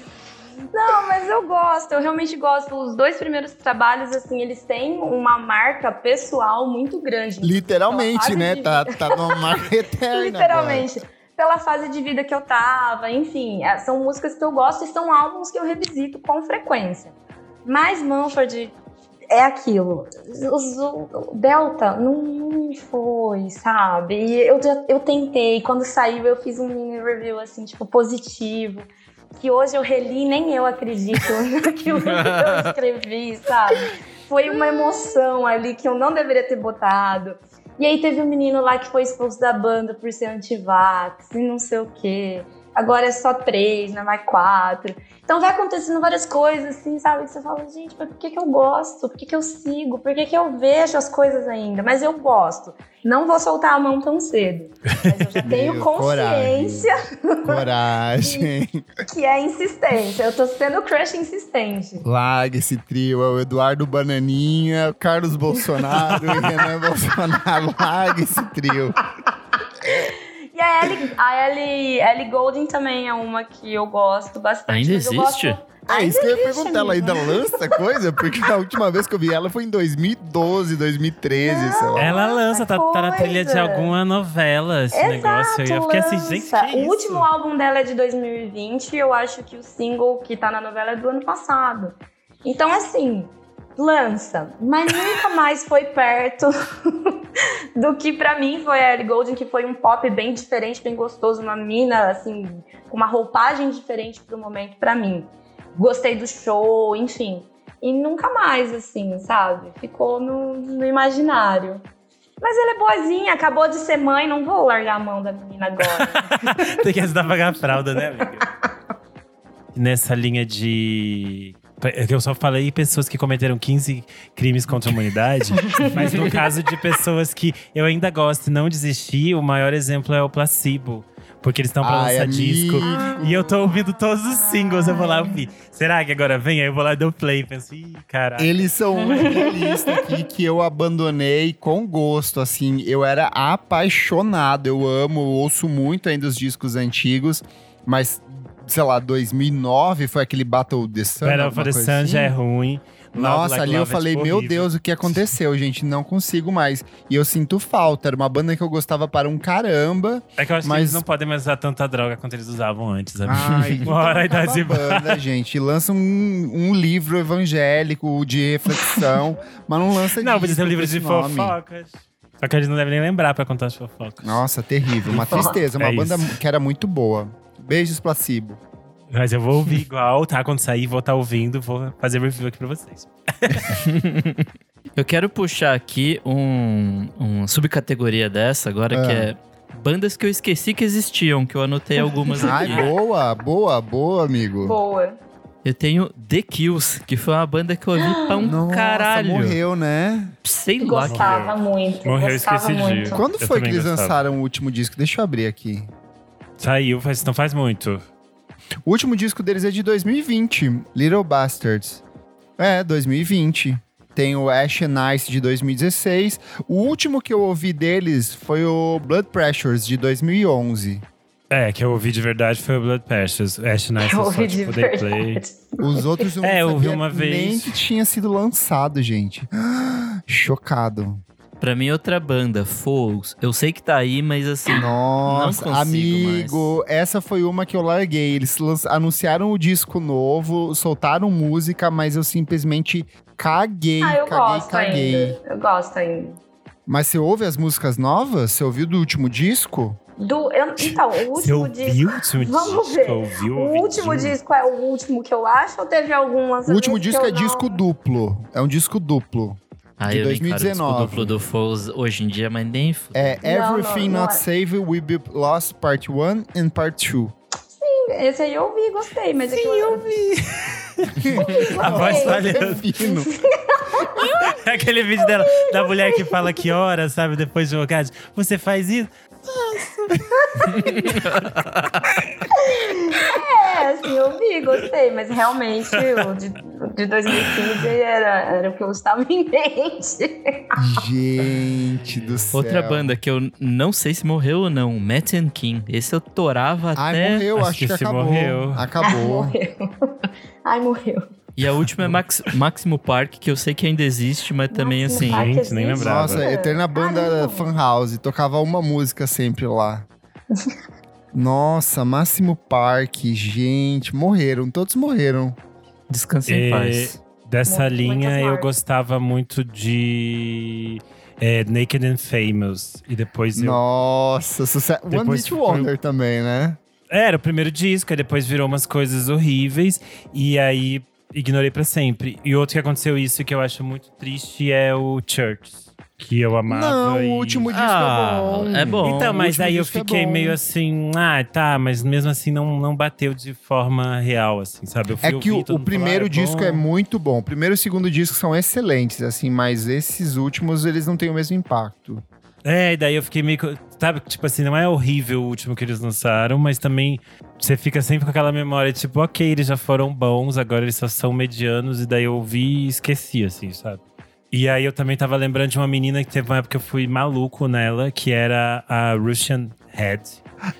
Não, mas eu gosto, eu realmente gosto. Os dois primeiros trabalhos, assim, eles têm uma marca pessoal muito grande. Literalmente, né? Tá, tá numa marca eterna. Literalmente. Pela fase de vida que eu tava, enfim, é, são músicas que eu gosto e são álbuns que eu revisito com frequência. Mas Mumford é aquilo. O Delta não, foi, sabe? E eu, eu tentei, quando saiu eu fiz um mini review, assim, tipo, positivo. Que hoje eu reli nem eu acredito naquilo que eu escrevi, sabe? Foi uma emoção ali que eu não deveria ter botado. E aí teve um menino lá que foi expulso da banda por ser antivax e não sei o quê. Agora é só três, não é mais quatro. Então vai acontecendo várias coisas, assim, sabe? Que você fala, gente, mas por que, que eu gosto? Por que, que eu sigo? Por que, que eu vejo as coisas ainda? Mas eu gosto. Não vou soltar a mão tão cedo. Mas eu já tenho Meu, consciência Coragem. que é insistência. Eu tô sendo crush insistente. Larga esse trio. É o Eduardo Bananinha, Carlos Bolsonaro e Renan Bolsonaro. Larga esse trio. E a Ellie, a Ellie, Ellie Goulding também é uma que eu gosto bastante. Ainda existe? gosto- É isso que eu ia perguntar. Ela ainda lança coisa? Porque a última vez que eu vi ela foi em 2012, 2013. sei lá. Ela lança, tá, tá na trilha de alguma novela esse negócio. aí. Eu fiquei assim, gente, que O isso? último álbum dela é de 2020 e eu acho que o single que tá na novela é do ano passado. Então, assim, lança. Mas nunca mais foi perto do que pra mim foi a Ellie Goulding, que foi um pop bem diferente, bem gostoso. Uma mina, assim, com uma roupagem diferente pro momento pra mim. Gostei do show, enfim. E nunca mais, assim, sabe? Ficou no, no imaginário. Mas ela é boazinha, acabou de ser mãe, não vou largar a mão da menina agora. Tem que ajudar a pagar a fralda, né, amiga? Nessa linha de. É Eu só falei pessoas que cometeram 15 crimes contra a humanidade, mas no caso de pessoas que eu ainda gosto e não desisti, o maior exemplo é o placebo. Porque eles estão pra Ai, lançar disco. E eu tô ouvindo todos os singles, eu vou lá ouvir. Será que agora vem? Aí eu vou lá e dou play. Penso, ih, caralho. Eles são uma lista aqui que eu abandonei com gosto, assim. Eu era apaixonado, eu amo, eu ouço muito ainda os discos antigos, mas, sei lá, 2009 foi aquele Battle the Sun, Battle for the Sun assim? já é ruim. Love Nossa, Like ali eu é, falei, tipo, meu horrível. Deus, o que aconteceu, gente? Não consigo mais. E eu sinto falta. Era uma banda que eu gostava para um caramba. É que eu acho que Mas- eles não podem mais usar tanta droga quanto eles usavam antes. amigo. Ai, hora a então idade banda, gente. Lança um, um livro evangélico de reflexão, mas não lança Não, podia ser um livro de nome. fofocas. Só que gente não deve nem lembrar pra contar as fofocas. Nossa, terrível. Uma tristeza. Uma É banda isso. que era muito boa. Beijos, placebo. Mas eu vou ouvir igual, tá? Quando sair, vou estar ouvindo, vou fazer review aqui pra vocês. Eu quero puxar aqui um, um subcategoria dessa agora, Ah. que é bandas que eu esqueci que existiam, que eu anotei algumas Ai, aqui. boa, boa, boa, amigo. Boa. Eu tenho The Kills, que foi uma banda que eu ouvi pra um Nossa, caralho. morreu, né? Sei lá. Gostava muito. Morreu, gostava esqueci de muito. Quando Eu foi que eles gostava. lançaram o último disco? Deixa eu abrir aqui. Saiu, faz, não faz muito. O último disco deles é de 2020, Little Bastards. É, 2020. Tem o Ash and Ice de 2016. O último que eu ouvi deles foi o Blood Pressures de 2011. É, que eu ouvi de verdade foi o Blood Pressures. Ash Nice Eu eu só, ouvi de tipo, dei play. verdade. Os outros eu não É, eu ouvi uma nem vez. que tinha sido lançado, gente. Chocado. Pra mim, outra banda, Foles. Eu sei que tá aí, mas assim. Nossa, amigo, essa foi uma que eu larguei. Eles anunciaram o disco novo, soltaram música, mas eu simplesmente caguei, Ah, eu caguei, gosto caguei. ainda. Eu gosto ainda. Mas você ouve as músicas novas? Você ouviu do último disco? Do, eu- então, o Você último ouviu disco. o último Vamos ver. Ouviu, O último disco é o último que eu acho ou teve algumas O último disco é não- disco duplo. É um disco duplo. Ah, de eu não encaro o disco 2019. duplo do Foles hoje em dia, mas nem. É Não, Everything não, não Not é. Saved Will Be Lost Part 1 and Part 2. Esse aí eu ouvi, gostei, mas Sim, eu vi. A voz falhando. É fino. Aquele vídeo dela, da mulher que fala que hora, sabe, depois de jogar. Você faz isso? É, assim, eu vi, gostei, mas realmente o de, de 2015 era, era o que eu estava em mente. Gente do céu. Outra banda que eu não sei se morreu ou não, Matt and King. Esse eu torava Ai, até. morreu, Acho acho, que que, acabou. morreu. Acabou. morreu. Ai, morreu. E a última é Max, Máximo Park, que eu sei que ainda existe, mas também assim. Park Gente, nem lembrava. Nossa, eterna banda Caramba. fan house. Tocava uma música sempre lá. Nossa, Máximo Park, gente, morreram, todos morreram. Descanse em É, paz. Dessa Muito- linha, eu gostava muito de é, Naked and Famous. E depois eu. Nossa, sucesso. One Depois Hit Wonder também, né? Era o primeiro disco, aí depois virou umas coisas horríveis. E aí ignorei pra sempre. E outro que aconteceu isso que eu acho muito triste é o Church. Que eu amava. Não, e... o último disco Ah, é bom. é bom. Então, mas aí eu é fiquei bom. meio assim, ah, tá, mas mesmo assim não, não bateu de forma real, assim, sabe? Eu fui É que o, o primeiro falou, ah, disco bom. é muito bom. O primeiro e o segundo disco são excelentes, assim, mas esses últimos, eles não têm o mesmo impacto. É, e daí eu fiquei meio. Sabe, tipo assim, não é horrível o último que eles lançaram, mas também você fica sempre com aquela memória, tipo, ok, eles já foram bons, agora eles só são medianos, e daí eu ouvi e esqueci, assim, sabe? E aí eu também tava lembrando de uma menina que teve uma época que eu fui maluco nela, que era a Russian Head.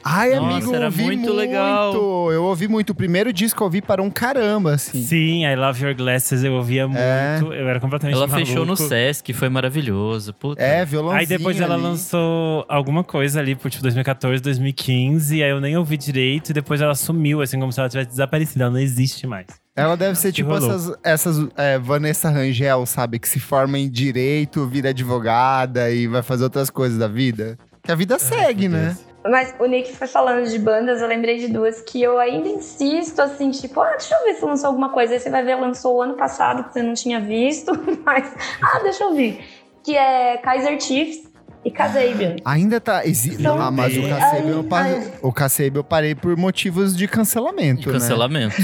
Ai, Nossa, amigo, eu era ouvi muito muito. legal. Eu ouvi muito. O primeiro disco eu ouvi para um caramba, assim. Sim, I Love Your Glasses eu ouvia É. muito, eu era completamente Ela maluco. fechou no Sesc, foi maravilhoso. Puta. É, violãozinho Aí depois ela ali. lançou alguma coisa ali por tipo 2014, 2015, aí eu nem ouvi direito e depois ela sumiu, assim como se ela tivesse desaparecido, ela não existe mais. Ela deve ser Que tipo rolou. essas, essas é, Vanessa Rangel, sabe? Que se forma em direito, vira advogada e vai fazer outras coisas da vida. Que a vida segue, meu né? Deus. Mas o Nick foi falando de bandas, eu lembrei de duas que eu ainda insisto, assim, tipo, ah, deixa eu ver se lançou alguma coisa. Aí você vai ver, lançou o ano passado, que você não tinha visto, mas, ah, deixa eu ver. Que é Kaiser Chiefs e Kasabian. Ainda tá. Exi... Então, ah, mas o é. Kassab eu, ai. o eu parei por motivos de cancelamento, De né? cancelamento.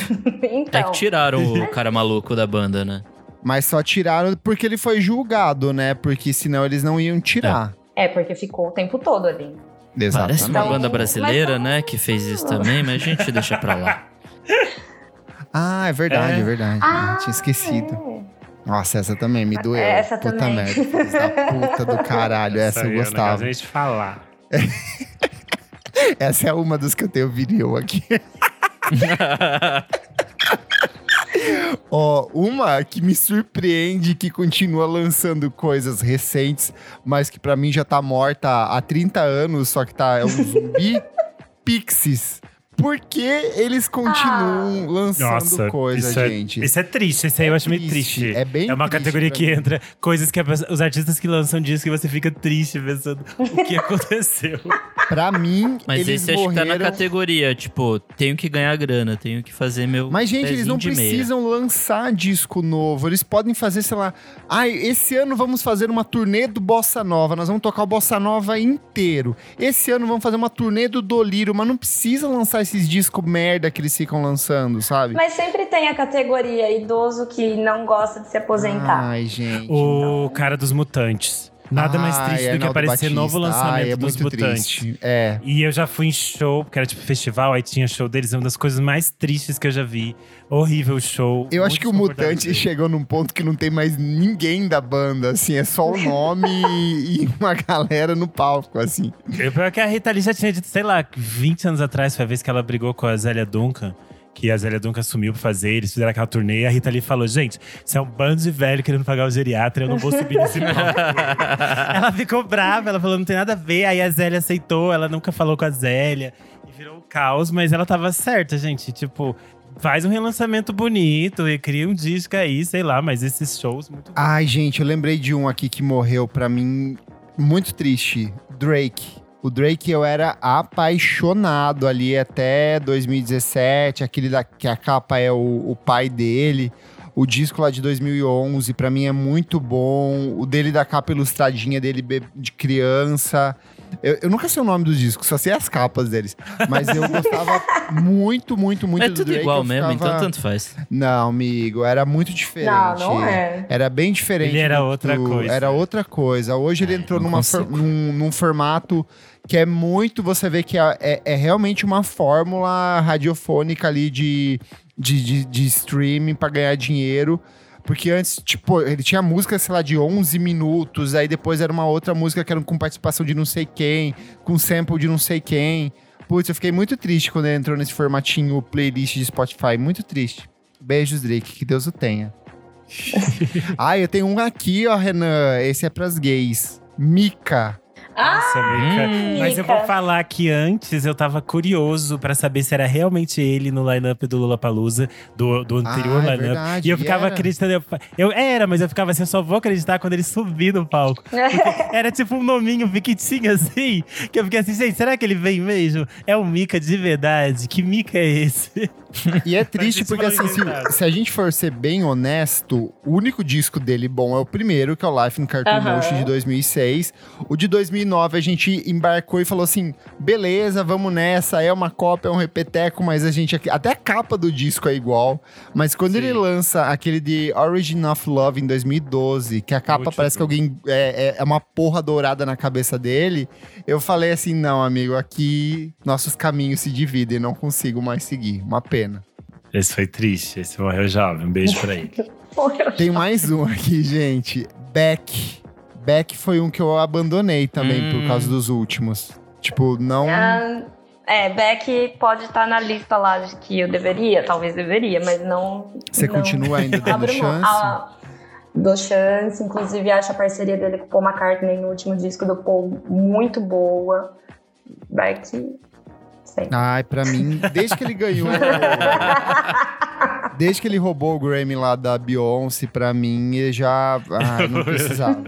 É então, que tiraram o cara maluco da banda, né? Mas só tiraram porque ele foi julgado, né? Porque senão eles não iam tirar. é porque ficou o tempo todo ali. Exatamente. Parece uma Então, banda brasileira, né? Que fez isso também, mas a gente deixa pra lá. Ah, é verdade, É. é, verdade. Ah, Tinha esquecido. é. Nossa, essa também me doeu. Essa puta também. merda. filhos da puta do caralho. Essa aí eu é gostava. de gente falar. Essa é uma dos que eu tenho vinil aqui. Ó, uma que me surpreende, que continua lançando coisas recentes, mas que pra mim já tá morta há 30 anos, só que tá é um zumbi. Pixies. Por que eles continuam lançando Nossa, coisa, isso, gente? É, isso é triste, isso aí eu acho meio triste. É bem É uma triste categoria que mim. entra coisas que a os artistas que lançam discos que você fica triste pensando o que aconteceu. Pra mim, Mas eles esse acho que tá na morreram... categoria, tipo, tenho que ganhar grana, tenho que fazer meu. Mas, gente, eles não de meia. precisam lançar disco novo. Eles podem fazer, sei lá. Ai, esse ano vamos fazer uma turnê do Bossa Nova. Nós vamos tocar o Bossa Nova inteiro. Esse ano vamos fazer uma turnê do Dolírio, mas não precisa lançar esses discos merda que eles ficam lançando, sabe? Mas sempre tem a categoria idoso que não gosta de se aposentar. Ai, gente. O cara dos mutantes. Nada mais Ai, triste do que Arnaldo aparecer Batista. novo lançamento Ai, é dos mutantes. triste. É. E eu já fui em show, porque era tipo festival, aí tinha show deles, é uma das coisas mais tristes que eu já vi. Horrível show. Eu acho que o Mutante chegou num ponto que não tem mais ninguém da banda, assim, é só o nome e, e uma galera no palco, assim. O pior é que a Rita Lee já tinha dito, sei lá, 20 anos atrás, foi a vez que ela brigou com a Zélia Duncan. Que a Zélia Duncan assumiu pra fazer, eles fizeram aquela turnê, e a Rita Lee falou: gente, isso é um bando de velho querendo pagar o geriatra, eu não vou subir nesse palco. ela ficou brava, ela falou: não tem nada a ver. Aí a Zélia aceitou, ela nunca falou com a Zélia. E virou um caos, mas ela tava certa, gente. Tipo, faz um relançamento bonito e cria um disco aí, sei lá, mas esses shows muito. Ai, gente, eu lembrei de um aqui que morreu pra mim muito triste. Drake. O Drake eu era apaixonado ali até 2017, aquele da, que a capa é o, o pai dele. O disco lá de 2011, pra mim é muito bom. O dele da capa ilustradinha dele de criança. Eu, eu nunca sei o nome dos discos, só sei as capas deles. Mas eu gostava muito, muito, muito é do tudo Drake. igual eu mesmo, ficava- então tanto faz. Não, amigo, era muito diferente. Não, não é. Era bem diferente. Ele era do- outra coisa. Era outra coisa. Hoje ele entrou não numa for- num, num formato que é muito. Você vê que é, é- realmente uma fórmula radiofônica ali de, de, de, de streaming para ganhar dinheiro. Porque antes, tipo, ele tinha música, sei lá, de 11 minutos, aí depois era uma outra música que era com participação de não sei quem, com sample de não sei quem. Putz, eu fiquei muito triste quando ele entrou nesse formatinho playlist de Spotify. Muito triste. Beijos, Drake. Que Deus o tenha. ah, eu tenho um aqui, ó, Renan. Esse é pras gays. Mika. Nossa, Mica. Hum. Mas eu vou falar que antes eu tava curioso pra saber se era realmente ele no line-up do Lollapalooza, do, do anterior Ah, é line-up. verdade, E eu ficava era. acreditando. Eu, eu era, mas eu ficava assim, eu só vou acreditar quando ele subir no palco. Era tipo um nominho piquitinho assim, que eu fiquei assim, gente, será que ele vem mesmo? É o Mika de verdade? Que Mika é esse? E é triste porque, assim, se, inventado. se a gente for ser bem honesto, o único disco dele bom é o primeiro, que é o Life in Cartoon Aham. Motion de 2006. O de 2009 a gente embarcou e falou assim: beleza, vamos nessa, é uma cópia, é um repeteco, mas a gente. Até a capa do disco é igual. Mas quando ele lança aquele de Origin of Love em 2012, que a capa Muito parece que bom. alguém. É, é- é uma porra dourada na cabeça dele, eu falei assim: não, amigo, aqui nossos caminhos se dividem, não consigo mais seguir. Uma pena. Esse foi triste, esse morreu jovem. Um beijo pra ele. Tem mais um aqui, gente. Beck. Beck foi um que eu abandonei também Hum. por causa dos últimos. Tipo, não. Ah, é, Beck pode estar na lista lá de que eu deveria, talvez deveria, mas não. Você não. continua ainda dando chance? Ah, dou chance, inclusive acho a parceria dele com o Paul McCartney no último disco do Paul muito boa. Beck. Sempre. Ai, pra mim, desde que ele ganhou. desde que ele roubou o Grammy lá da Beyoncé, pra mim, já. Ai, não precisava.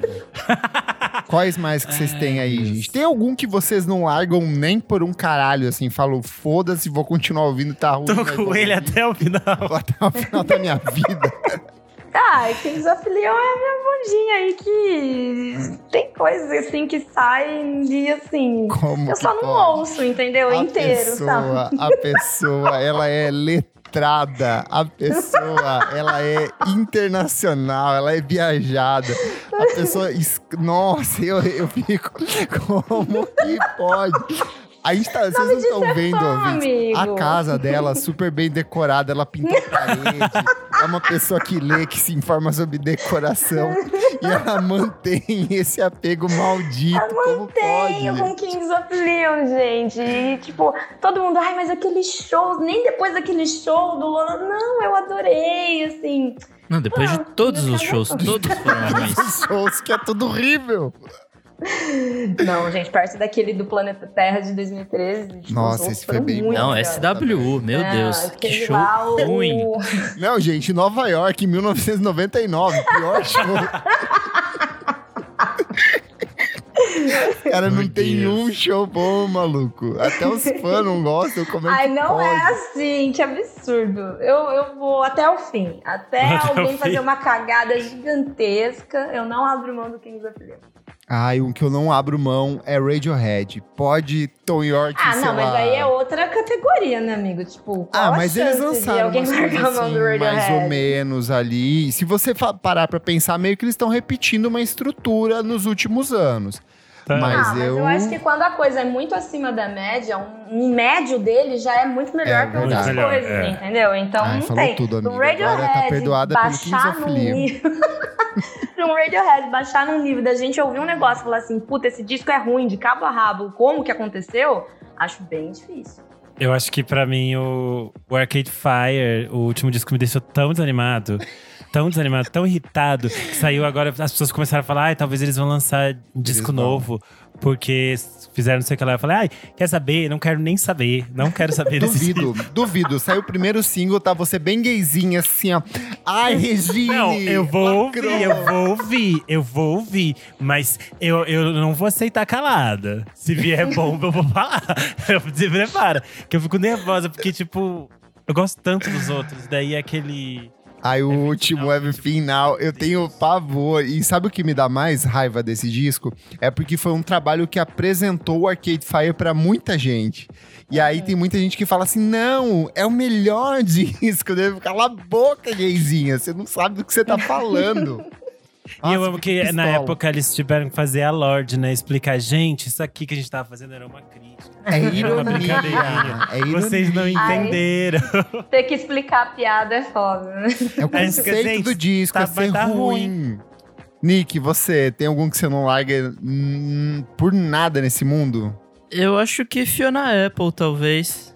Quais mais que vocês têm aí, gente? Tem algum que vocês não largam nem por um caralho, assim? Falam, foda-se, vou continuar ouvindo, tá ruim. Tô com ele até o final. até o final da minha vida. Ah, of Leon é a minha bundinha aí que tem coisas assim que saem de assim. Como Eu que só não pode? ouço, entendeu? a Inteiro, sabe? pessoa, a pessoa, ela é letrada, a pessoa, ela é internacional, ela é viajada. A pessoa, es- nossa, eu, eu fico, como que pode? A gente tá, vocês não estão é vendo, fã, ouvintes? A casa dela, super bem decorada, ela pinta a parede. É uma pessoa que lê, que se informa sobre decoração. E ela mantém esse apego maldito. Como pode? Tenho com Kings of Leon, gente. E, tipo, todo mundo, ai, mas aquele show, nem depois daquele show do Lola. Não, eu adorei, assim. Não, depois de todos os eu shows, todos foram ruins. Os shows que é tudo horrível. Não, gente, perto daquele do Planeta Terra de 2013. Tipo, Nossa, esse foi bem muito Não. SWU, meu Não, Deus. Que show lá, o- ruim. Não, gente, Nova York, 1999, pior show. Cara, não Meu tem Deus. um show bom, maluco. Até os fãs não gostam, como é Ai, que não pode? é assim, que absurdo. Eu, eu vou até o fim. Até, Até alguém fim. fazer uma cagada gigantesca, eu não abro mão do Kings of Leon. Ai, um que eu não abro mão é Radiohead. Pode Tom York, Ah, não, mas lá. aí é outra categoria, né, amigo? Tipo, Ah, a mas eles lançaram alguém largar coisas a mão assim, do Radiohead? mais ou menos ali. E se você parar pra pensar, meio que eles estão repetindo uma estrutura nos últimos anos. Tá. Mas ah, mas eu... eu... acho que quando a coisa é muito acima da média, um, um médio dele já é muito melhor É que outras coisas, é. entendeu? Então Ai, não falou tem. tudo, um amiga. Agora tá Radiohead perdoada pelo Kings baixar Leon. nível... um Radiohead baixar num nível da gente ouvir um negócio e falar assim, puta, esse disco é ruim, de cabo a rabo, como que aconteceu? Acho bem difícil. Eu acho que pra mim o, o Arcade Fire, o último disco, me deixou tão desanimado. Tão desanimado, tão irritado, que saiu agora, as pessoas começaram a falar, ai, talvez eles vão lançar um disco vão. novo, porque fizeram não sei o que lá. Eu falei, ai, quer saber? Não quero nem saber. Não quero saber desse Duvido, duvido. Saiu o primeiro single, tá você bem gayzinha, assim, ó. Ai, Regine! Não, eu vou lacrou. ouvir, eu vou ouvir, eu vou ouvir. Mas eu, eu não vou aceitar calada. Se vier bom, eu vou falar. Eu se prepara. Que eu fico nervosa, porque, tipo, eu gosto tanto dos outros. Daí é aquele. Aí o Everything último Now, Everything Now, eu tenho pavor. E sabe o que me dá mais raiva desse disco? É porque foi um trabalho que apresentou o Arcade Fire pra muita gente. E aí tem muita gente que fala assim: não, é o melhor disco. Eu devo cala a boca, gayzinha. Você não sabe do que você tá falando. e eu Nossa, amo fico que na pistola. época eles tiveram que fazer a Lorde, né? Explicar, gente, isso aqui que a gente tava fazendo era uma crítica. É ironia. É ironia. Vocês não entenderam. Ter que explicar a piada é foda, né? É o fica, conceito gente, do disco, tá- é ser tá ruim. Nick, você tem algum que você não larga hum, por nada nesse mundo? Eu acho que Fiona Apple, talvez.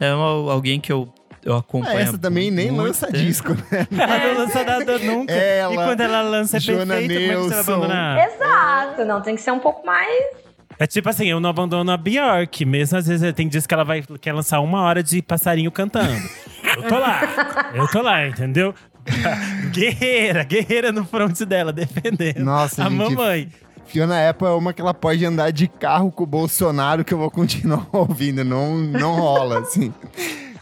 É uma- alguém que eu, eu Ah, acompanho. essa também nem muito lança tempo. disco, né? Ela não lança nada nunca. Ela, e quando ela lança é Joana perfeito, como é que você vai abandonar? Exato, não, tem que ser um pouco mais. É tipo assim, eu não abandono a Bjork. Mesmo às vezes tem dias que ela vai quer lançar uma hora de passarinho cantando. Eu tô lá. Eu tô lá, entendeu? guerreira, guerreira no front dela, defendendo. Nossa, a gente, mamãe. Fiona Apple é uma que ela pode andar de carro com o Bolsonaro que eu vou continuar ouvindo. Não, não rola, assim.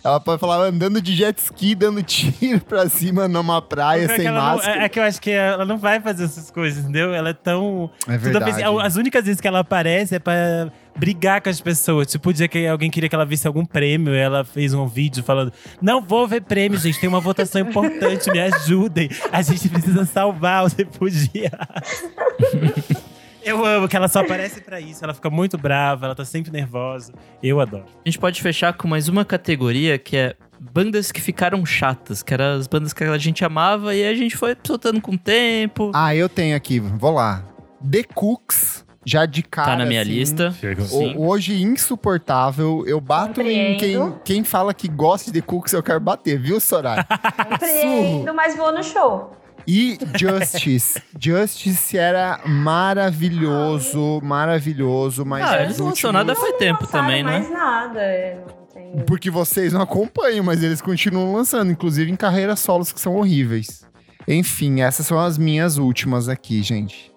Ela pode falar andando de jet ski, dando tiro pra cima numa praia Porque sem ela não- máscara. é, é que eu acho que ela não vai fazer essas coisas, entendeu? Ela é tão. É verdade. vez- as únicas vezes que ela aparece é pra brigar com as pessoas. Tipo, o dia que alguém queria que ela visse algum prêmio, ela fez um vídeo falando: Não vou ver prêmio, gente. Tem uma votação importante, me ajudem. A gente precisa salvar os refugiados. Eu amo que ela só aparece pra isso. Ela fica muito brava, ela tá sempre nervosa. Eu adoro. A gente pode fechar com mais uma categoria que é bandas que ficaram chatas, que eram as bandas que a gente amava e a gente foi soltando com o tempo. Ah, eu tenho aqui, vou lá. The Cooks, já de cara. tá na minha assim, lista. o- Sim. Hoje, insuportável. Eu bato em quem, Compreendo. quem fala que gosta de The Cooks, eu quero bater, viu, Soraya? Compreendo, mas vou no show. E Justice. Justice era maravilhoso, maravilhoso, mas. Ah, eles não últimos- nada faz tempo Lançaram também, né? mais nada. é, não tem- Porque vocês não acompanham, mas eles continuam lançando, inclusive em carreiras solos que são horríveis. Enfim, essas são as minhas últimas aqui, gente.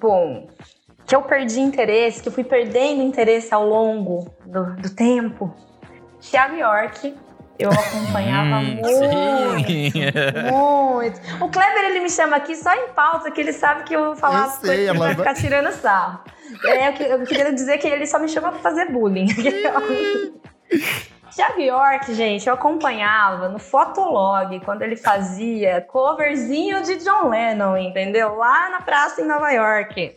Bom, que eu perdi interesse, que eu fui perdendo interesse ao longo do, do tempo. Thiago York, eu acompanhava Hum, muito. sim. Muito. O Kleber, ele me chama aqui só em pauta, que ele sabe que eu vou falar Eu as sei, coisas que vai ficar tirando sarro. É, eu, eu queria dizer que ele só me chama pra fazer bullying. Thiago York, gente, eu acompanhava no Fotolog, quando ele fazia coverzinho de John Lennon, entendeu? Lá na praça em Nova York.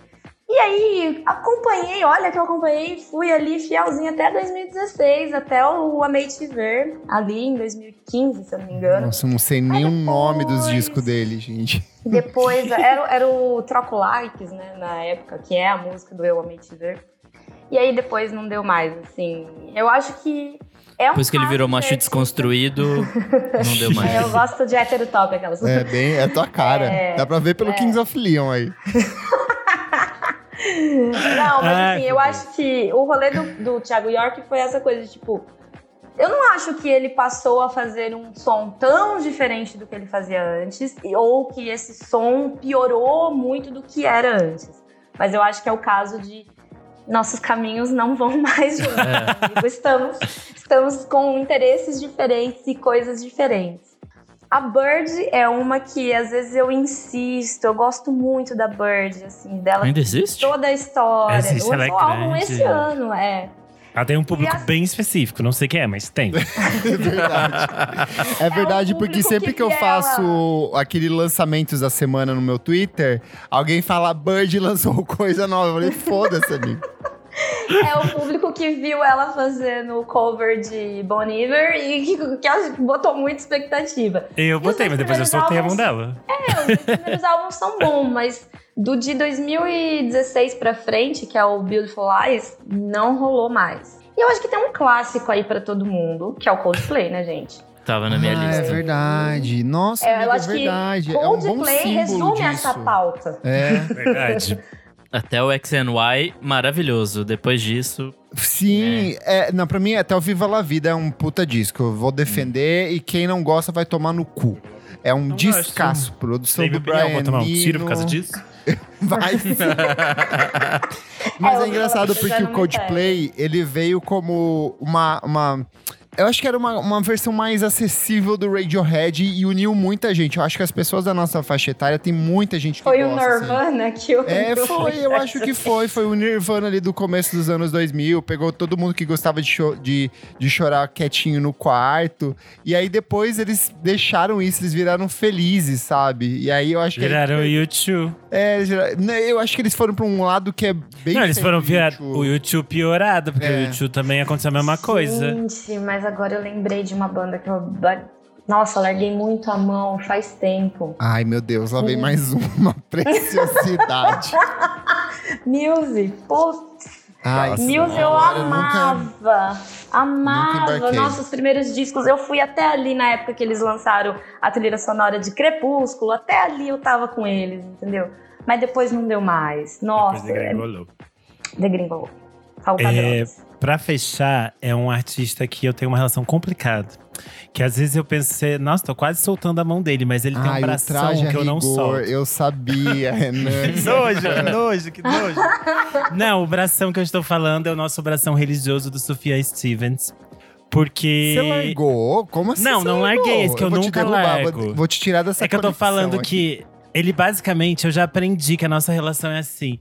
E aí, acompanhei, olha que eu acompanhei, fui ali fielzinho até 2016, até o Amei Te Ver, ali em 2015, se eu não me engano. Nossa, eu não sei nem o depois- nome dos discos dele, gente. Depois, era, era o Troco Likes, né, na época, que é a música do Eu Amei Te Ver. E aí depois não deu mais, assim. Eu acho que é um Depois que ele virou macho desconstruído, não deu mais. É, eu gosto de hétero top, aquelas. É bem, é tua cara. É, Dá pra ver pelo é. Kings of Leon aí. Não, mas assim, eu acho que o rolê do, do Thiago York foi essa coisa de tipo. Eu não acho que ele passou a fazer um som tão diferente do que ele fazia antes, ou que esse som piorou muito do que era antes. Mas eu acho que é o caso de nossos caminhos não vão mais juntos. É. Estamos, estamos com interesses diferentes e coisas diferentes. A Bird é uma que às vezes eu insisto, eu gosto muito da Bird, assim, dela Ainda existe? toda a história. Existe, o ela é álbum grande. esse ano, é. Ela tem um público as- bem específico, não sei quem é, mas tem. É verdade. É verdade, o porque público sempre que que eu vê faço aquele lançamentos da semana no meu Twitter, alguém fala Bird lançou coisa nova. Eu falei, foda-se, amigo. É o público que viu ela fazendo o cover de Bon Iver e que, que botou muita expectativa. Eu botei, mas depois eu soltei a mão álbuns- dela. É, os primeiros álbuns são bons, mas do de 2016 pra frente, que é o Beautiful Lies, não rolou mais. E eu acho que tem um clássico aí pra todo mundo, que é o Coldplay, né, gente? Tava na minha ah, lista. É verdade. Nossa, É, eu amiga, é acho que verdade. é um bom Coldplay símbolo resume disso. essa pauta. É, Verdade. Até o XNY, maravilhoso. Depois disso, sim. É. não, pra mim, até o Viva La Vida é um puta disco. Eu vou defender e quem não gosta vai tomar no cu. É um Não descasso. Produção Tem do opinião, Brian vou tomar um tiro por causa disso? Vai. Mas É, é, engraçado porque o Coldplay, ele veio como uma... uma eu acho que era uma, uma versão mais acessível do Radiohead e uniu muita gente. Eu acho que as pessoas da nossa faixa etária tem muita gente que Foi o gosta, assim. Nirvana que o. É, foi, eu acho que foi. Foi o Nirvana ali do começo dos anos 2000. Pegou todo mundo que gostava de, cho- de, de chorar quietinho no quarto. E aí depois eles deixaram isso, eles viraram felizes, sabe? E aí eu acho que. Viraram o YouTube. É, né, eu acho que eles foram pra um lado que é bem. Não, eles foram virar o YouTube piorado, porque É. o YouTube também aconteceu a mesma coisa. Gente, mas agora eu lembrei de uma banda que eu. Nossa, larguei muito a mão faz tempo. Ai, meu Deus, lá vem mais uma preciosidade. Muse, putz. Ai, Muse eu agora nunca- amava. Amava. embarquei. Nossa, os primeiros discos. Eu fui até ali na época que eles lançaram a trilha sonora de Crepúsculo. Até ali eu tava com eles, entendeu? Mas depois não deu mais. Nossa, Depois é, degringolou. degringolou. Falta É, Pra fechar, é um artista que eu tenho uma relação complicada. Que às vezes eu pensei, nossa, tô quase soltando a mão dele, mas ele tem Ai, um o bração traje a que eu não rigor, solto. Eu sabia, Renan. Que nojo, que nojo, que nojo. Não, o bração que eu estou falando é o nosso bração religioso do Sofia Stevens. Porque. Você largou? Como assim? Não, não largou? larguei, esse que eu te nunca derrubar, largo. Vou, te tirar dessa É que eu tô falando aqui. que ele basicamente, eu já aprendi que a nossa relação é assim.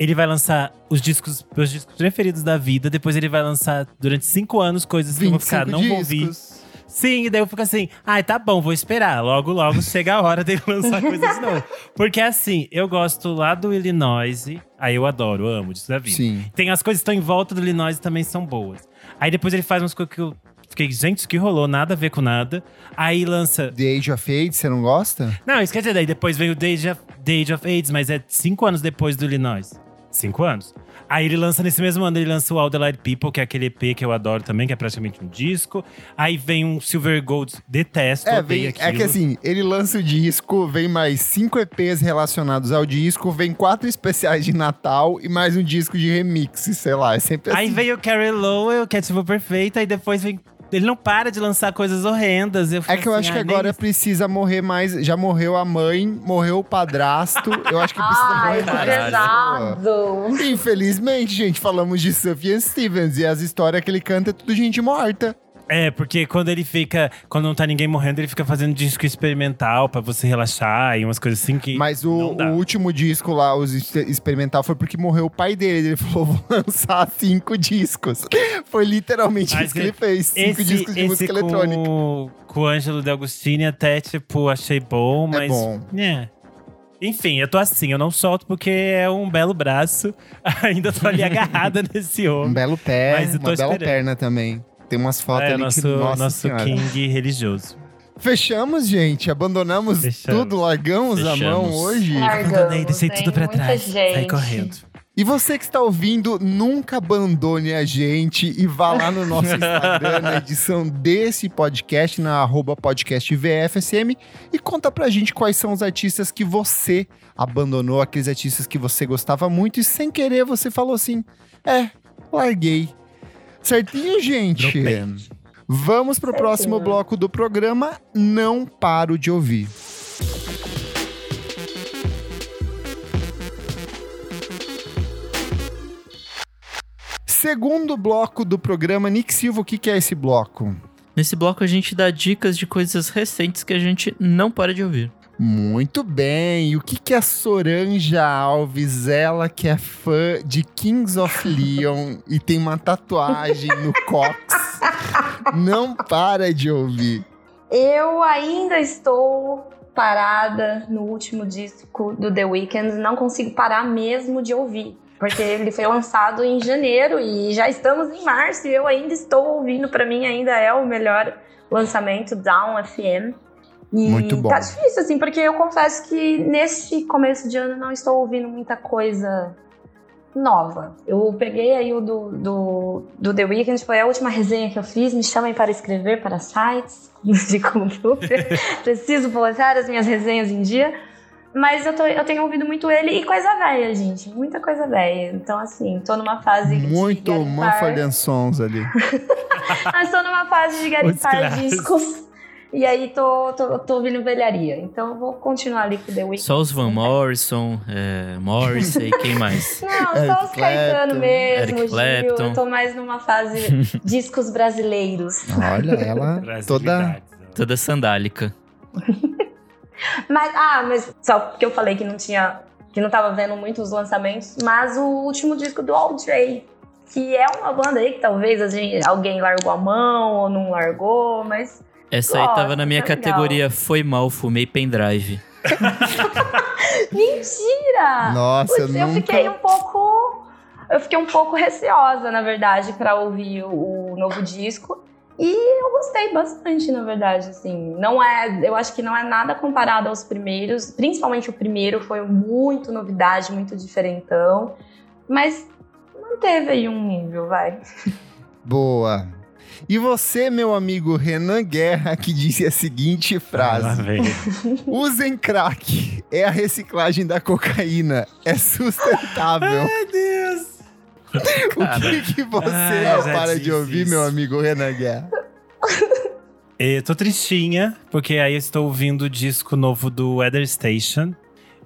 Ele vai lançar os discos, meus discos preferidos da vida, depois ele vai lançar durante cinco anos coisas que eu vou ficar, 25 não vou ouvir. discos. Sim, e daí eu fico assim, ai, tá bom, vou esperar. Logo, logo chega a hora dele lançar coisas novas. Porque assim, eu gosto lá do Illinois, aí eu adoro, amo disso da vida. Sim. Tem as coisas que estão em volta do Illinois e também são boas. Aí depois ele faz umas coisas que eu fiquei, gente, isso que rolou, nada a ver com nada. Aí lança. The Age of Age, você não gosta? Não, dizer, daí depois veio o The Age of, The Age of AIDS, mas é cinco anos depois do Illinois. Cinco anos. Aí ele lança nesse mesmo ano, ele lança o All the Light People, que é aquele EP que eu adoro também, que é praticamente um disco. Aí vem um Silver Gold, detesto, É, vem, é que assim, ele lança o disco, vem mais cinco EPs relacionados ao disco, vem quatro especiais de Natal e mais um disco de remix, sei lá, é sempre Aí assim. veio o Carrie Lowell, que é tipo perfeita, aí depois vem. Ele não para de lançar coisas horrendas. Eu É que eu acho que agora precisa morrer mais. Já morreu a mãe, morreu o padrasto. Eu acho que precisa Ai, morrer que mais. pesado. Infelizmente, gente, falamos de Sufjan Stevens e as histórias que ele canta é tudo gente morta. É, porque quando ele fica. Quando não tá ninguém morrendo, ele fica fazendo disco experimental pra você relaxar e umas coisas assim que. Mas o, o último disco lá, os ex- experimental, foi porque morreu o pai dele. Ele falou: vou lançar cinco discos. Foi literalmente Mas isso que ele fez: cinco esse, discos de música com, eletrônica. Com o Ângelo de Agostini, até, tipo, achei bom, É mas. bom. É. Enfim, eu tô assim, eu não solto porque é um belo braço. Ainda tô ali agarrada nesse Um homem. belo pé, uma bela esperando. perna também. Tem umas fotos É, ali nosso, que, nossa nosso senhora. king religioso. Fechamos, gente. Abandonamos Fechamos. tudo, largamos a mão Fechamos. hoje. Largamos, Abandonei, deixei tudo pra trás. Saí gente. correndo. E você que está ouvindo, nunca abandone a gente e vá lá no nosso Instagram, na edição desse podcast, na arroba podcast VFSM, e conta pra gente quais são os artistas que você abandonou, aqueles artistas que você gostava muito e sem querer você falou assim: é, larguei. Certinho, gente? Vamos pro Certinho. próximo bloco do programa. Não paro de ouvir. Segundo bloco do programa, Nick Silva, o que, que é esse bloco? Nesse bloco a gente dá dicas de coisas recentes que a gente não para de ouvir. Muito bem. E o que, que a Soranja Alves, ela que é fã de Kings of Leon e tem uma tatuagem no cox, não para de ouvir? Eu ainda estou parada no último disco do The Weeknd, não consigo parar mesmo de ouvir. Porque ele foi lançado em janeiro e já estamos em março e eu ainda estou ouvindo. Pra mim, ainda é o melhor lançamento, Down FM. E Muito bom. tá difícil, assim, porque eu confesso que nesse começo de ano não estou ouvindo muita coisa nova. Eu peguei aí o do, do, do The Weeknd, foi a última resenha que eu fiz. Me chamem para escrever para sites de computer. Preciso colocar as minhas resenhas em dia. Mas eu, tô, eu tenho ouvido muito ele e coisa velha, gente. Muita coisa velha. Então, assim, tô numa fase muito de. Mumford Sons ali. Mas tô numa fase de garimpar discos. E aí tô, tô, tô ouvindo velharia. Então vou continuar ali com The Weeknd. Só os Van Morrison, é, Morrissey, quem mais? Não, só os Caetano mesmo, Eric Gil. Eu tô mais numa fase discos brasileiros. Olha, ela toda... Toda sandálica. mas, ah, mas só porque eu falei que não tinha... Que não tava vendo muitos lançamentos. Mas o último disco do All J, que é uma banda aí que talvez gente, alguém largou a mão ou não largou, mas essa aí tava na minha tá categoria legal. Foi Mal, Fumei Pendrive. Mentira! Nossa, Puxa, eu, nunca... fiquei um pouco. Eu fiquei um pouco receosa, na verdade, para ouvir o, o, novo disco. E eu gostei bastante, na verdade, assim. Não é, eu acho que não é nada comparado aos primeiros, principalmente o primeiro foi muito novidade, muito diferentão, mas manteve aí um nível, vai. Boa. E você, meu amigo Renan Guerra, que disse a seguinte frase: ah, Usem crack, é a reciclagem da cocaína, é sustentável. Ai, Deus! o que, que você Ai, não para de ouvir, isso. meu amigo Renan Guerra? Eu tô tristinha, porque aí eu estou ouvindo o disco novo do Weather Station.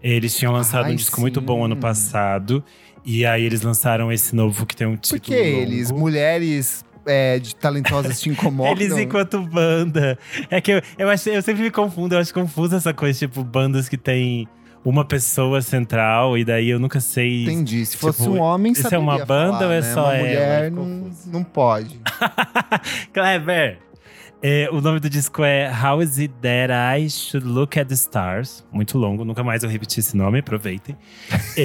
Eles tinham lançado Ai, um disco sim. muito bom ano passado. E aí eles lançaram esse novo que tem um título. Por que eles, mulheres é, de talentosas te incomodam? Eles enquanto banda. É que eu, eu, acho, eu sempre me confundo, eu acho confuso essa coisa, tipo, bandas que tem uma pessoa central e daí eu nunca sei. Entendi. Se tipo, fosse um homem, Isso é uma banda falar, ou é né? só uma ela? mulher não, não pode. Kleber, é, o nome do disco é How Is It That I Should Look at the Stars. Muito longo, nunca mais eu repeti esse nome, aproveitem.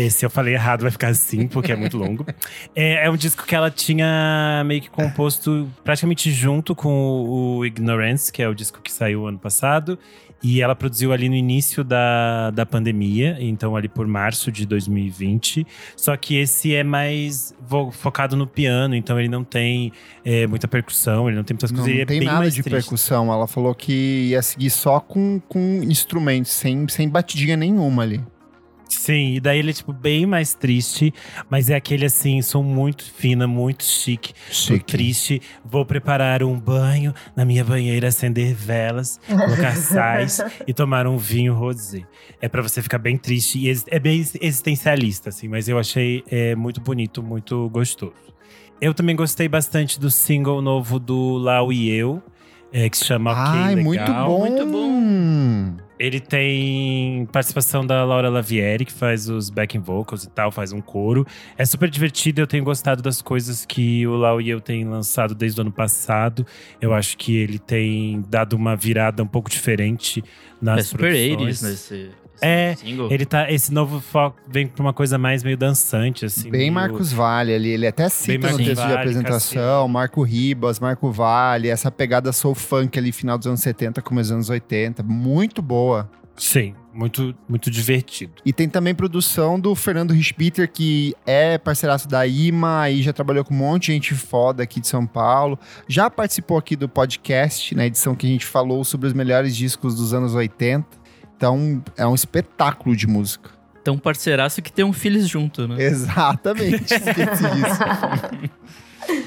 se eu falei errado, vai ficar assim, porque é muito longo. É, é, um disco que ela tinha meio que composto praticamente junto com o, o Ignorance, que é o disco que saiu ano passado. E ela produziu ali no início da, da pandemia, então ali por março de 2020. Só que esse é mais focado no piano, então ele não tem é, muita percussão, ele não tem muitas não, coisas. Não tem é nada de triste. percussão. Ela falou que ia seguir só com, com instrumentos, sem, sem batidinha nenhuma ali. Sim, e daí ele é, tipo, bem mais triste, mas é aquele assim, sou muito fina, muito chique, chique. triste. Vou preparar um banho na minha banheira, acender velas, colocar sais e tomar um vinho rosé. É para você ficar bem triste e é bem existencialista, assim, mas eu achei é, muito bonito, muito gostoso. Eu também gostei bastante do single novo do Lau e Eu, é, que se chama Ai, Ok Legal. muito bom! Muito bom! Ele tem participação da Laura Lavieri, que faz os backing vocals e tal, faz um coro. É super divertido, eu tenho gostado das coisas que o Lau e eu tem lançado desde o ano passado. Eu acho que ele tem dado uma virada um pouco diferente nas é super produções. nesse, é, single. ele tá. Esse novo foco vem pra uma coisa mais meio dançante, assim. Bem meio... Marcos Vale ali. Ele até cita no texto vale, de apresentação, Marco Ribas, Marco Vale, essa pegada soul funk ali, final dos anos 70, começo dos anos 80. Muito boa. Sim, muito, muito divertido. E tem também produção do Fernando Rispiter, que é parceiraço da IMA, aí já trabalhou com um monte de gente foda aqui de São Paulo. Já participou aqui do podcast, na edição que a gente falou sobre os melhores discos dos anos 80. Então, é um espetáculo de música. Tão parceiraço que tem um filhos junto, né? Exatamente, esqueci disso.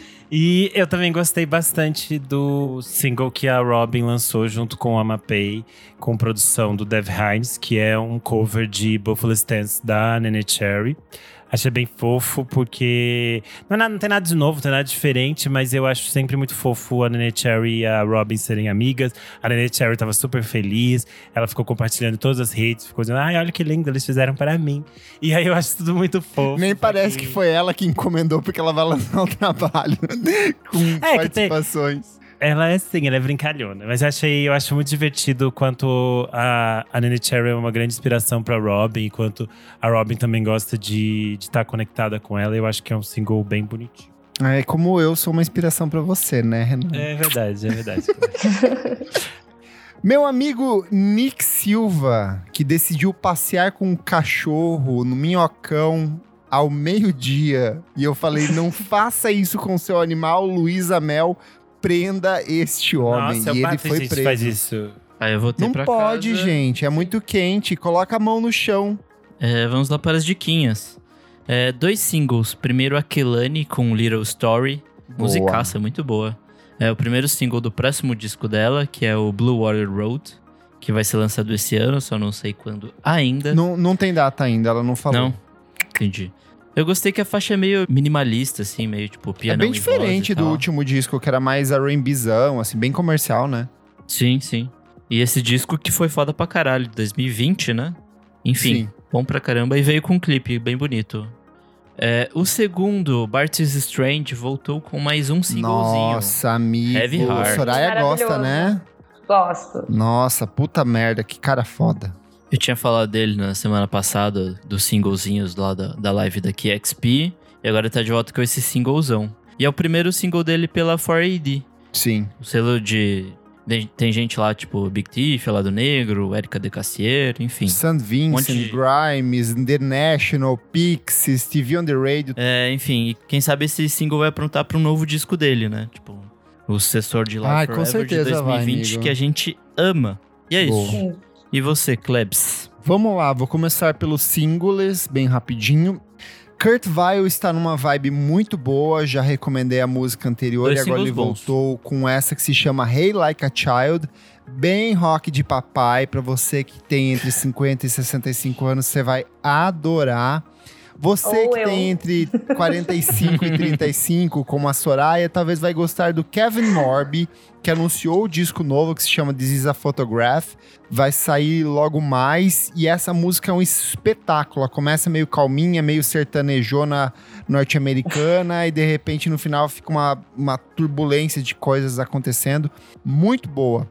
E eu também gostei bastante do single que a Robin lançou junto com a Mapei, com produção do Dev Hines, que é um cover de Buffalo Stance da Nene Cherry. Achei bem fofo, porque não, é nada, não, tem nada de novo, não tem nada diferente, mas eu acho sempre muito fofo a Nene Cherry e a Robin serem amigas. A Nene Cherry tava super feliz, ela ficou compartilhando todas as redes, ficou dizendo, ai, olha que lindo, eles fizeram para mim. E aí eu acho tudo muito fofo. Nem parece que foi ela que encomendou, porque ela vai lançar o trabalho com é, participações. Ela é sim, ela é brincalhona. Mas eu achei, eu acho muito divertido quanto a, a Nene Cherry é uma grande inspiração pra Robin, quanto a Robin também gosta de estar tá conectada com ela. Eu acho que é um single bem bonitinho. É como eu sou uma inspiração para você, né, Renan? É verdade, é verdade. Meu amigo Nick Silva, que decidiu passear com um cachorro no Minhocão ao meio-dia. E eu falei: não faça isso com seu animal, Luísa Mel. Prenda este homem. Nossa, e ele foi gente preso. faz isso. Aí eu voltei Não pra pode, casa. gente. É muito quente. Coloca a mão no chão. É, vamos lá para as diquinhas. É, dois singles. Primeiro, a Kelani com Little Story. Boa. Musicaça, muito boa. É o primeiro single do próximo disco dela, que é o Blue Water Road, que vai ser lançado esse ano, só não sei quando ainda. Não, não tem data ainda, ela não falou. Não? Entendi. Eu gostei que a faixa é meio minimalista, assim, meio tipo É piano bem e voz diferente do último disco, que era mais R&Bzão, assim, bem comercial, né? Sim, sim. E esse disco que foi foda pra caralho, 2020, né? Enfim, Sim. bom pra caramba. E veio com um clipe bem bonito. É, o segundo, Bart's Strange, voltou com mais um singlezinho. Nossa, amigo. Heavy Heart. Soraya gosta, né? Gosto. Nossa, puta merda, que cara foda. Eu tinha falado dele na semana passada, dos singlezinhos lá da, da live da KXP. E agora tá de volta com esse singlezão. E é o primeiro single dele pela 4AD. Sim. O selo de... Tem gente lá, tipo Big Thief, Lado Negro, Erika De Cassier, enfim. St. Vincent, monte de- Grimes, The National, Pixies, TV on the Radio. É, enfim, e quem sabe esse single vai aprontar pra um novo disco dele, né? Tipo, o sucessor de Live com Forever certeza de vai, 2020, amigo. que a gente ama. E é Boa. isso. Sim. E você, Klebs? Vamos lá, vou começar pelos singles, bem rapidinho. Kurt Vile está numa vibe muito boa, já recomendei a música anterior Dois e agora ele bons. voltou com essa que se chama Hey Like a Child, bem rock de papai, pra você que tem entre 50 e 65 anos, você vai adorar. Você Ou que eu. tem entre 45 e 35, como a Soraya, talvez vai gostar do Kevin Morby, que anunciou o disco novo que se chama This Is a Photograph. Vai sair logo mais. E essa música é um espetáculo. Começa meio calminha, meio sertanejona norte-americana, e de repente no final fica uma, uma turbulência de coisas acontecendo. Muito boa.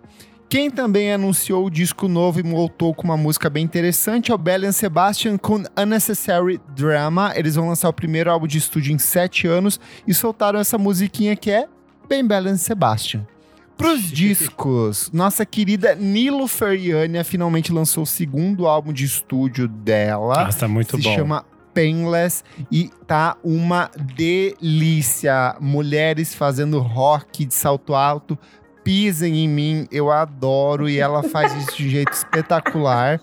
Quem também anunciou o disco novo e voltou com uma música bem interessante é o Belle and Sebastian com Unnecessary Drama. Eles vão lançar o primeiro álbum de estúdio em sete anos e soltaram essa musiquinha que é bem Belle and Sebastian. Pros discos, nossa querida Nilo Feriania finalmente lançou o segundo álbum de estúdio dela. Nossa, muito se bom. chama Painless e tá uma delícia. Mulheres fazendo rock de salto alto. Pisem em mim, eu adoro e ela faz isso de um jeito espetacular.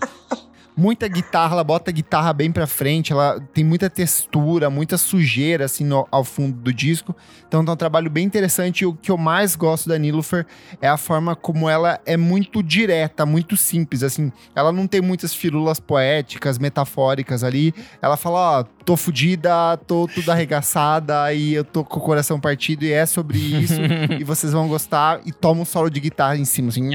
Muita guitarra, ela bota a guitarra bem pra frente, ela tem muita textura, muita sujeira assim no- ao fundo do disco. Então tá um trabalho bem interessante. E o que eu mais gosto da Nilufer é a forma como ela é muito direta, muito simples. Assim, ela não tem muitas firulas poéticas, metafóricas ali. Ela fala: Ó, tô fudida, tô tudo arregaçada e eu tô com o coração partido e é sobre isso. e vocês vão gostar. E toma um solo de guitarra em cima, assim.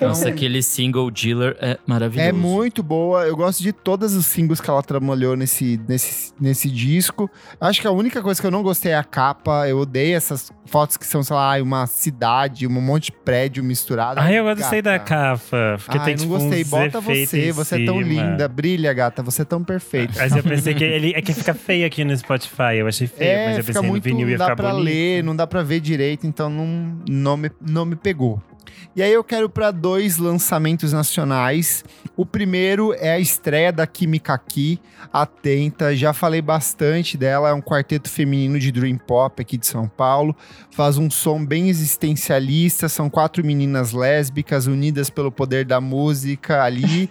Nossa, aquele single Dealer é maravilhoso. É muito boa. Eu gosto de todos os singles que ela trabalhou nesse, nesse, nesse disco. Acho que a única coisa que eu não gostei é a capa. Eu odeio essas fotos que são, sei lá, uma cidade, um monte de prédio misturado. Ai, eu gostei da capa. Porque Ai, tem, não tipo, gostei. Bota você. Você em é tão cima. linda. Brilha, gata. Você é tão perfeita. Mas eu pensei que ele é que fica feio aqui no Spotify. Eu achei feio, É, mas eu pensei no muito, vinil não ia dá ficar pra bonito. ler, não dá pra ver direito, então não, não, me, não me pegou. E aí eu quero pra dois lançamentos nacionais. O primeiro é a estreia da Química Aqui, Atenta. Já falei bastante dela, é um quarteto feminino de Dream Pop aqui de São Paulo. Faz um som bem existencialista, são quatro meninas lésbicas unidas pelo poder da música ali.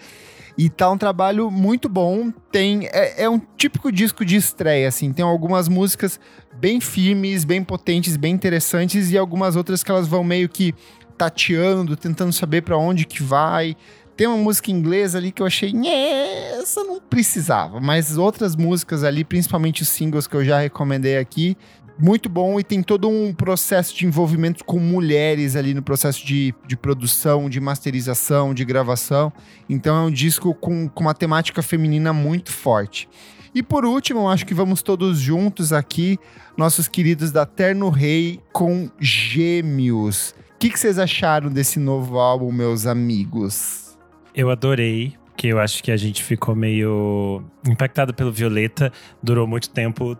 E tá um trabalho muito bom. Tem é, é um típico disco de estreia, assim. Tem algumas músicas bem firmes, bem potentes, bem interessantes e algumas outras que elas vão meio que tateando, tentando saber pra onde que vai. Tem uma música inglesa ali que eu achei, "Nhê, essa não precisava, mas outras músicas ali, principalmente os singles que eu já recomendei aqui, muito bom e tem todo um processo de envolvimento com mulheres ali no processo de, de produção, de masterização, de gravação. Então é um disco com, com uma temática feminina muito forte. E por último, acho que vamos todos juntos aqui, nossos queridos da Terno Rei com Gêmeos. O que, que vocês acharam desse novo álbum, meus amigos? Eu adorei, porque eu acho que a gente ficou meio impactado pelo Violeta. Durou muito tempo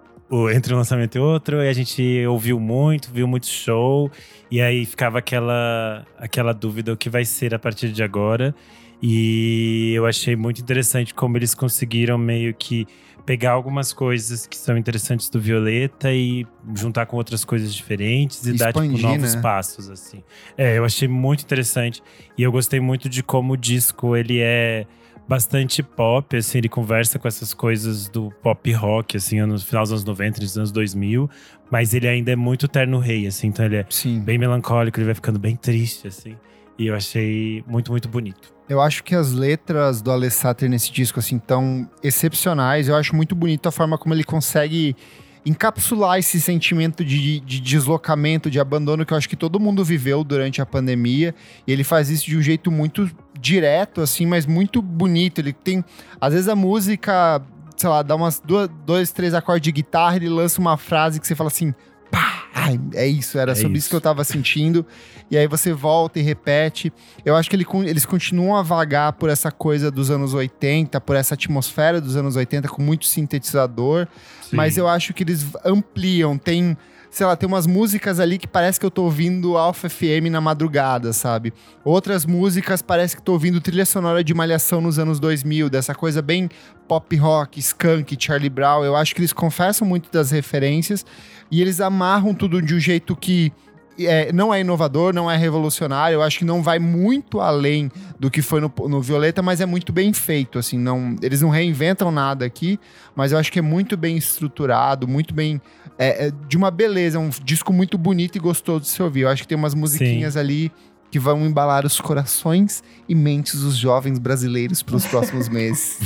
entre um lançamento e outro, e a gente ouviu muito, viu muito show, e aí ficava aquela, aquela dúvida o que vai ser a partir de agora. E eu achei muito interessante como eles conseguiram meio que pegar algumas coisas que são interessantes do Violeta e juntar com outras coisas diferentes e dar tipo, Expandir, novos né? passos assim. É, eu achei muito interessante e eu gostei muito de como o disco ele é bastante pop, assim, ele conversa com essas coisas do pop rock, assim, no final dos anos 90, nos anos 2000, mas ele ainda é muito terno rei, assim, então ele é Sim. bem melancólico, ele vai ficando bem triste, assim. E eu achei muito, muito bonito. Eu acho que as letras do Alessater nesse disco, assim, tão excepcionais. Eu acho muito bonito a forma como ele consegue encapsular esse sentimento de, de deslocamento, de abandono que eu acho que todo mundo viveu durante a pandemia. E ele faz isso de um jeito muito direto, assim, mas muito bonito. Ele tem. Às vezes a música, sei lá, dá umas duas, dois, três acordes de guitarra, ele lança uma frase que você fala assim. Ai, é isso, era É sobre isso. isso. que eu tava sentindo. E aí você volta e repete. Eu acho que ele eles continuam a vagar por essa coisa dos anos 80, por essa atmosfera dos anos 80 com muito sintetizador. Mas eu acho que eles ampliam. Tem, sei lá, tem umas músicas ali que parece que eu tô ouvindo Alpha FM na madrugada, sabe? Outras músicas parece que tô ouvindo trilha sonora de Malhação nos anos 2000, dessa coisa bem pop rock, skunk, Charlie Brown. Eu acho que eles confessam muito das referências e eles amarram tudo de um jeito que é, não é inovador, não é revolucionário. Eu acho que não vai muito além do que foi no, no Violeta, mas é muito bem feito. Assim, não, eles não reinventam nada aqui, mas eu acho que é muito bem estruturado, muito bem. É, é de uma beleza, é um disco muito bonito e gostoso de se ouvir. Eu acho que tem umas musiquinhas ali que vão embalar os corações e mentes dos jovens brasileiros para os próximos meses.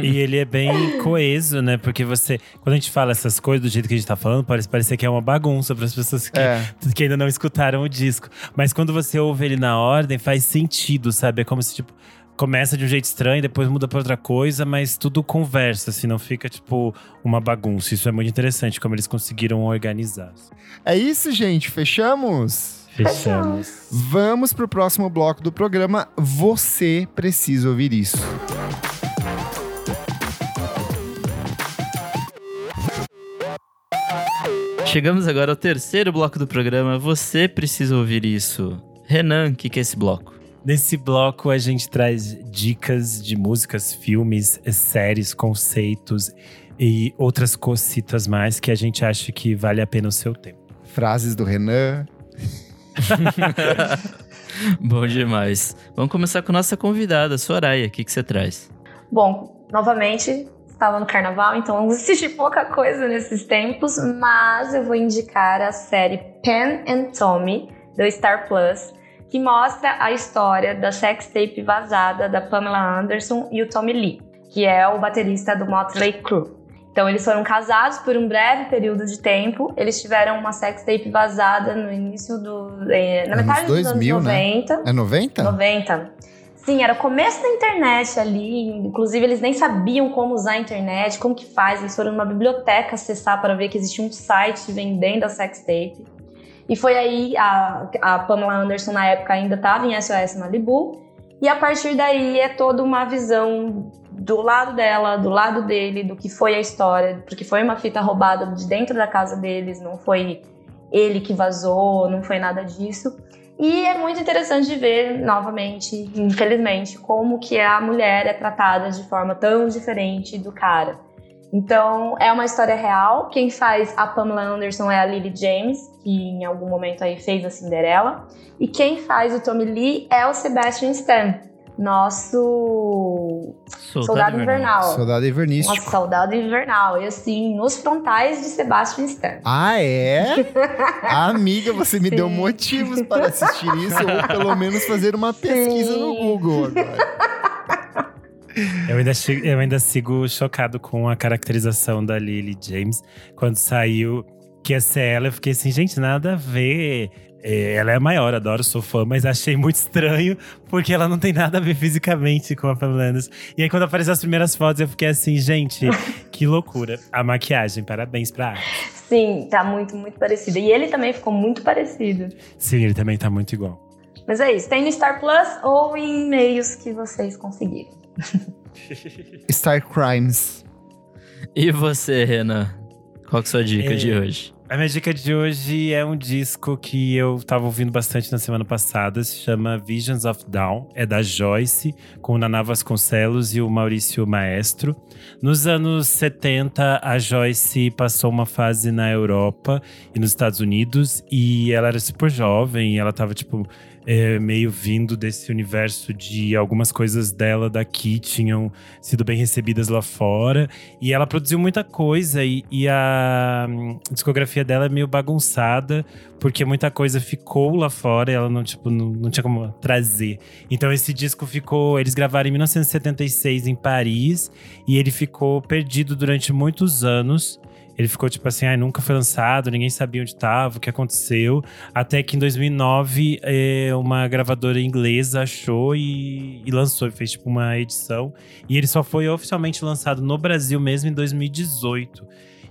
E ele é bem coeso, né? Porque você, quando a gente fala essas coisas do jeito que a gente tá falando, parece parecer que é uma bagunça para as pessoas que, É. que ainda não escutaram o disco. Mas quando você ouve ele na ordem, faz sentido, sabe? É como se, tipo, começa de um jeito estranho, depois muda pra outra coisa, mas tudo conversa, assim, não fica, tipo, uma bagunça. Isso é muito interessante, como eles conseguiram organizar. É isso, gente. Fechamos? Fechamos. Vamos pro próximo bloco do programa. Você precisa ouvir isso. Chegamos agora ao terceiro bloco do programa. Você precisa ouvir isso. Renan, o que, que é esse bloco? Nesse bloco, a gente traz dicas de músicas, filmes, séries, conceitos e outras cositas mais que a gente acha que vale a pena o seu tempo. Frases do Renan. Bom demais. Vamos começar com nossa convidada, Soraya. O que, que você traz? Bom, novamente, estava no carnaval, então assisti pouca coisa nesses tempos, mas eu vou indicar a série Pen and Tommy, do Star Plus, que mostra a história da sex tape vazada da Pamela Anderson e o Tommy Lee, que é o baterista do Motley Crue. Então eles foram casados por um breve período de tempo. Eles tiveram uma sex tape vazada no início do. eh, na Anos metade dos 2000, anos né? 90. É 90? 90. Sim, era o começo da internet ali. Inclusive, eles nem sabiam como usar a internet, como que faz. Eles foram numa biblioteca acessar para ver que existia um site vendendo a sextape. E foi aí, a, a Pamela Anderson na época ainda estava em SOS Malibu. E a partir daí é toda uma visão do lado dela, do lado dele, do que foi a história. Porque foi uma fita roubada de dentro da casa deles, não foi ele que vazou, não foi nada disso. E é muito interessante de ver, novamente, infelizmente, como que a mulher é tratada de forma tão diferente do cara. Então, é uma história real. Quem faz a Pamela Anderson é a Lily James, que em algum momento aí fez a Cinderela. E quem faz o Tommy Lee é o Sebastian Stan, nosso soldado invernal. Soldado Nosso Invernístico. soldado invernal. E assim, nos frontais de Sebastian Stan. Ah, é? Amiga, você me Sim. deu motivos para assistir isso, ou pelo menos fazer uma pesquisa no Sim. Google agora. Eu ainda, eu ainda sigo chocado com a caracterização da Lily James. Quando saiu que ia ser ela, eu fiquei assim, gente, nada a ver. É, Ela é a maior, adoro, sou fã, mas achei muito estranho, porque ela não tem nada a ver fisicamente com a Pamela Anderson. E aí, quando apareceram as primeiras fotos, eu fiquei assim, gente, que loucura. A maquiagem, parabéns pra arte. Sim, tá muito, muito parecido. E ele também ficou muito parecido. Sim, ele também tá muito igual. Mas é isso, tem no Star Plus ou em meios que vocês conseguirem. Star Crimes. E você, Renan? Qual que é a sua dica É. de hoje? A minha dica de hoje é um disco que eu tava ouvindo bastante na semana passada, se chama Visions of Dawn, é da Joyce, com o Naná Vasconcelos e o Maurício Maestro. Nos anos 70, a Joyce passou uma fase na Europa e nos Estados Unidos, e ela era super jovem, e ela tava, tipo, é, meio vindo desse universo de algumas coisas dela daqui tinham sido bem recebidas lá fora. E ela produziu muita coisa e, e a hum, discografia dela é meio bagunçada, porque muita coisa ficou lá fora e ela não, tipo, não, não tinha como trazer. Então esse disco ficou. Eles gravaram em 1976 em Paris e ele ficou perdido durante muitos anos. Ele ficou tipo assim, ah, nunca foi lançado, ninguém sabia onde estava, o que aconteceu. Até que em 2009, é, uma gravadora inglesa achou e, e lançou, fez tipo uma edição. E ele só foi oficialmente lançado no Brasil mesmo em 2018.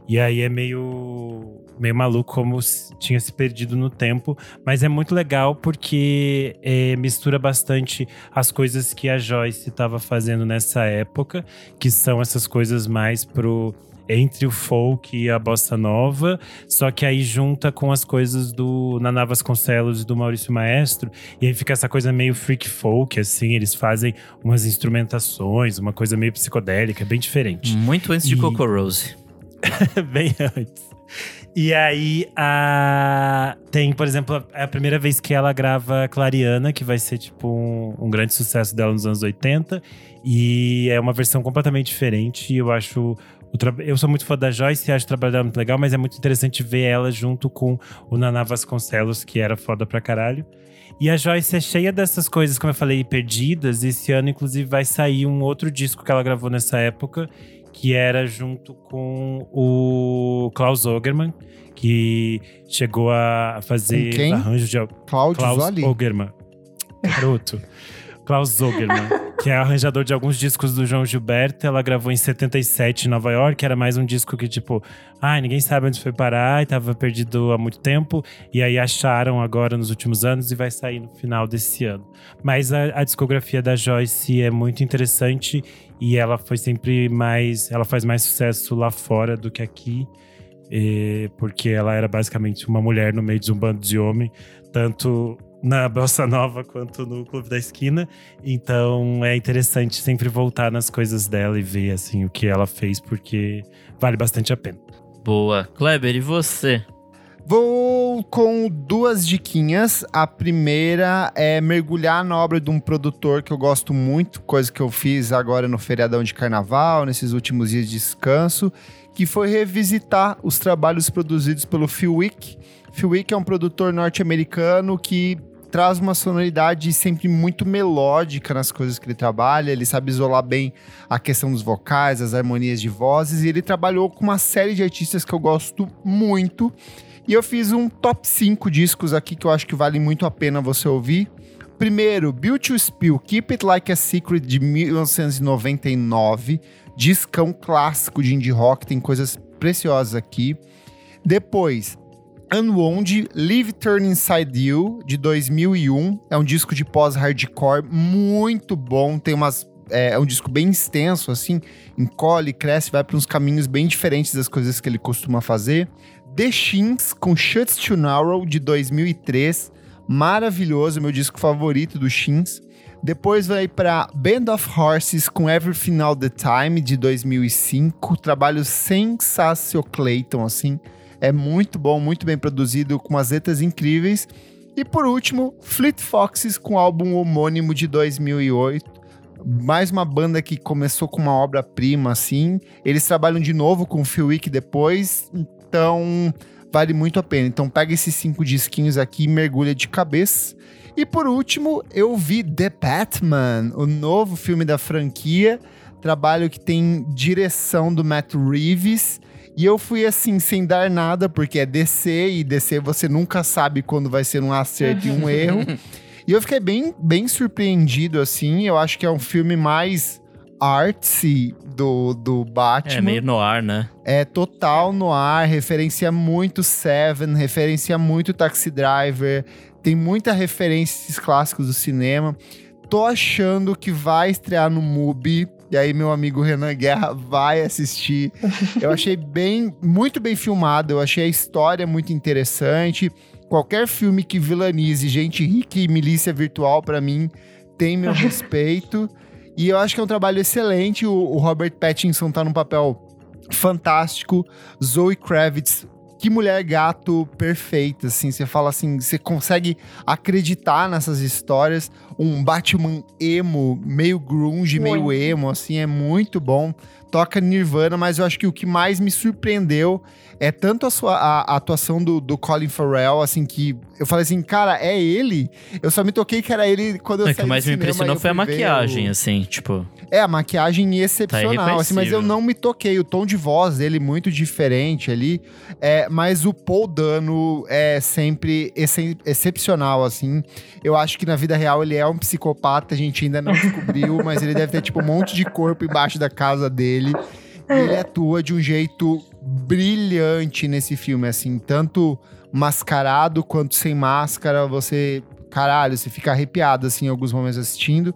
E aí é meio, meio maluco como tinha se perdido no tempo, mas é muito legal porque é, mistura bastante as coisas que a Joyce estava fazendo nessa época, que são essas coisas mais pro entre o folk e a bossa nova, só que aí junta com as coisas do Naná Vasconcelos e do Maurício Maestro, e aí fica essa coisa meio freak folk, assim, eles fazem umas instrumentações, uma coisa meio psicodélica, bem diferente. Muito antes E- de Coco Rose. bem antes. E aí, a... tem, por exemplo, é a primeira vez que ela grava Clariana, que vai ser, tipo, um, um grande sucesso dela nos anos 80. E é uma versão completamente diferente. E eu acho. Eu sou muito fã da Joyce e acho o trabalho dela muito legal, mas é muito interessante ver ela junto com o Naná Vasconcelos, que era foda pra caralho. E a Joyce é cheia dessas coisas, como eu falei, perdidas. Esse ano, inclusive, vai sair um outro disco que ela gravou nessa época, que era junto com o Klaus Ogerman, que chegou a fazer Com quem? arranjo de Klaus Zoli. Ogerman. Garoto. Klaus Zogerman, que é arranjador de alguns discos do João Gilberto. Ela gravou em 77 em Nova York. Era mais um disco que, tipo, ai, ninguém sabe onde foi parar e tava perdido há muito tempo. E aí acharam agora nos últimos anos e vai sair no final desse ano. Mas a, a discografia da Joyce é muito interessante e ela foi sempre mais. Ela faz mais sucesso lá fora do que aqui. eh, porque ela era basicamente uma mulher no meio de um bando de homem, tanto na Bossa Nova quanto no Clube da Esquina. Então é interessante sempre voltar nas coisas dela e ver assim o que ela fez, porque vale bastante a pena. Boa. Kleber, e você? Vou com duas diquinhas. A primeira é mergulhar na obra de um produtor que eu gosto muito, coisa que eu fiz agora no feriadão de carnaval, nesses últimos dias de descanso, que foi revisitar os trabalhos produzidos pelo Phil Wick. Phil Wick é um produtor norte-americano que traz uma sonoridade sempre muito melódica nas coisas que ele trabalha, ele sabe isolar bem a questão dos vocais, as harmonias de vozes, e ele trabalhou com uma série de artistas que eu gosto muito. E eu fiz um top 5 discos aqui que eu acho que vale muito a pena você ouvir. Primeiro, Built to Spill, Keep It Like a Secret, de 1999. Discão clássico de indie rock, tem coisas preciosas aqui. Depois, Unwound, Live Turn Inside You, de 2001. É um disco de pós-hardcore muito bom, tem umas... É, é um disco bem extenso, assim, encolhe, cresce, vai para uns caminhos bem diferentes das coisas que ele costuma fazer. The Shins, com Shuts to Narrow, de 2003. Maravilhoso, meu disco favorito do Shins. Depois vai para Band of Horses com Everything All the Time, de 2005. Trabalho sensacional, Clayton, assim. É muito bom, muito bem produzido, com umas letras incríveis. E por último, Fleet Foxes com o álbum homônimo de 2008. Mais uma banda que começou com uma obra-prima, assim. Eles trabalham de novo com o Phil Wick depois, então vale muito a pena. Então pega esses cinco disquinhos aqui e mergulha de cabeça. E por último, eu vi The Batman, o novo filme da franquia. Trabalho que tem direção do Matt Reeves. E eu fui assim, sem dar nada, porque é DC, e DC você nunca sabe quando vai ser um acerto e um erro. E eu fiquei bem, bem surpreendido, assim. Eu acho que é um filme mais artsy do, do Batman. É meio no ar, né? É total no ar, referencia muito Seven, referencia muito Taxi Driver, tem muita referência a esses clássicos do cinema. Tô achando que vai estrear no MUBI E aí, meu amigo Renan Guerra vai assistir. Eu achei bem, muito bem filmado. Eu achei a história muito interessante. Qualquer filme que vilanize gente rica e milícia virtual, para mim, tem meu respeito. E eu acho que é um trabalho excelente. O, o Robert Pattinson tá num papel fantástico. Zoe Kravitz que mulher gato perfeita, assim. Você fala assim, você consegue acreditar nessas histórias. Um Batman emo, meio grunge, muito. meio emo, assim, é muito bom. Toca Nirvana, mas eu acho que o que mais me surpreendeu é tanto a sua a, a atuação do, do Colin Farrell, assim, que eu falei assim, cara, é ele? Eu só me toquei que era ele quando eu é, saí O que mais me impressionou foi a maquiagem, o... assim, tipo... É, a maquiagem excepcional, tá assim, mas eu não me toquei. O tom de voz dele muito diferente ali, é, mas o Paul Dano é sempre ex excepcional, assim. Eu acho que na vida real ele é um psicopata, a gente ainda não descobriu, mas ele deve ter, tipo, um monte de corpo embaixo da casa dele. E ele atua de um jeito brilhante nesse filme, assim, tanto mascarado quanto sem máscara, você, caralho, você fica arrepiado, assim, em alguns momentos assistindo.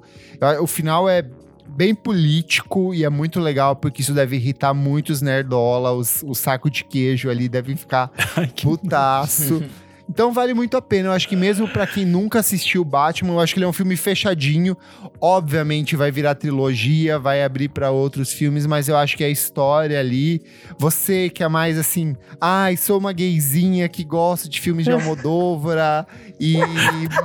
O final é bem político e é muito legal, porque isso deve irritar muitos nerdola, os, o saco de queijo ali devem ficar putaço. Então vale muito a pena. Eu acho que mesmo para quem nunca assistiu Batman, eu acho que ele é um filme fechadinho. Obviamente vai virar trilogia, vai abrir para outros filmes, mas eu acho que a história ali, você que é mais assim, ai, sou uma gayzinha que gosta de filmes de Almodóvora e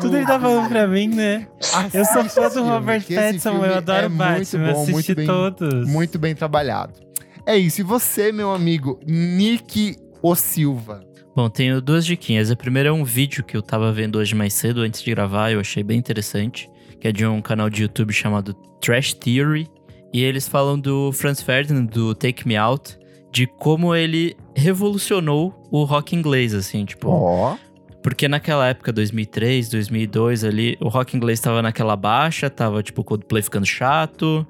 tudo ele tá falando para mim, né? Assiste eu sou fã do Robert Pattinson, eu adoro é Batman, bom, assisti bem, todos. Muito bem trabalhado. É isso. E você, meu amigo, Nick O Silva? Bom, tenho duas diquinhas. A primeira é um vídeo que eu tava vendo hoje mais cedo, antes de gravar, eu achei bem interessante, que é de um canal de YouTube chamado Trash Theory. E eles falam do Franz Ferdinand, do Take Me Out, de como ele revolucionou o rock inglês, assim, tipo. Oh. Porque naquela época, 2003, 2002 ali, o rock inglês tava naquela baixa, tava tipo o Coldplay ficando chato,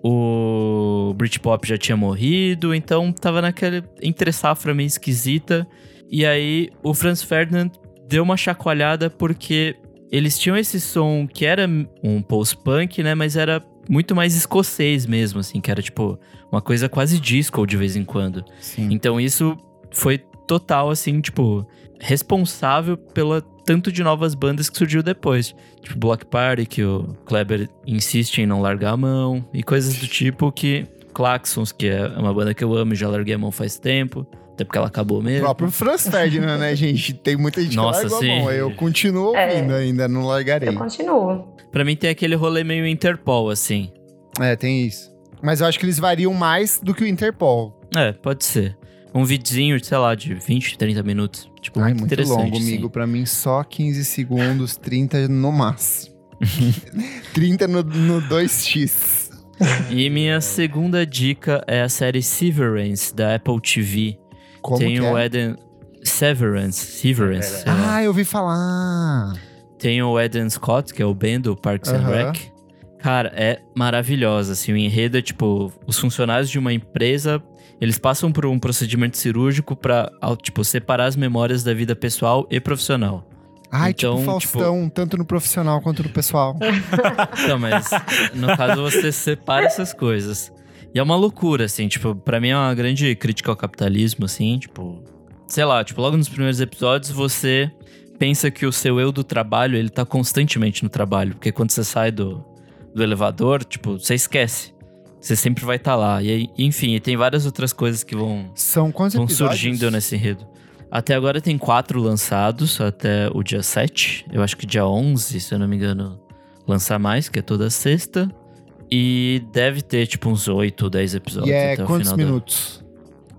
o Britpop já tinha morrido, então tava naquela entre safra meio esquisita. E aí o Franz Ferdinand deu uma chacoalhada porque eles tinham esse som que era um post-punk, né? Mas era muito mais escocês mesmo, assim, que era tipo uma coisa quase disco de vez em quando. Sim. Então isso foi total, assim, tipo, responsável pela tanto de novas bandas que surgiu depois. Tipo, Block Party, que o Kleber insiste em não largar a mão, e coisas do tipo que. Claxons, que é uma banda que eu amo e já larguei a mão faz tempo. Até porque ela acabou mesmo. O próprio Franz Ferdinand, né, gente? Tem muita gente Nossa, que largou sim. mão. Eu continuo é. ouvindo é. ainda, não largarei. Eu continuo. Pra mim tem aquele rolê meio Interpol, assim. É, tem isso. Mas eu acho que eles variam mais do que o Interpol. É, pode ser. Um videozinho, sei lá, de 20, 30 minutos. Tipo, Ai, muito, muito interessante, longo, amigo. Sim. Pra mim, só 15 segundos, 30 no máximo. 30 no, no 2x. E minha segunda dica é a série Severance, da Apple TV. Como Tem o é? Eden... Severance. Severance. Ah, eu ouvi falar. Tem o Eden Scott, que é o Ben do Parks and Aham. Rec. Cara, é maravilhosa, assim, o enredo é tipo, os funcionários de uma empresa, eles passam por um procedimento cirúrgico pra, tipo, separar as memórias da vida pessoal e profissional. Ai, Então, tipo Faustão, tanto no profissional quanto no pessoal. Então, mas no caso você separa essas coisas. E é uma loucura, assim, tipo, pra mim é uma grande crítica ao capitalismo, assim, tipo, sei lá, tipo, logo nos primeiros episódios você pensa que o seu eu do trabalho, ele tá constantemente no trabalho, porque quando você sai do, do elevador, tipo, você esquece. Você sempre vai estar lá. E enfim, e tem várias outras coisas que vão, São quantos vão episódios? surgindo nesse enredo. Até agora tem quatro lançados, até o dia 7. Eu acho que dia 11, se eu não me engano, lançar mais, que é toda sexta. E deve ter, tipo, uns 8 ou 10 episódios E é até o quantos final da- minutos?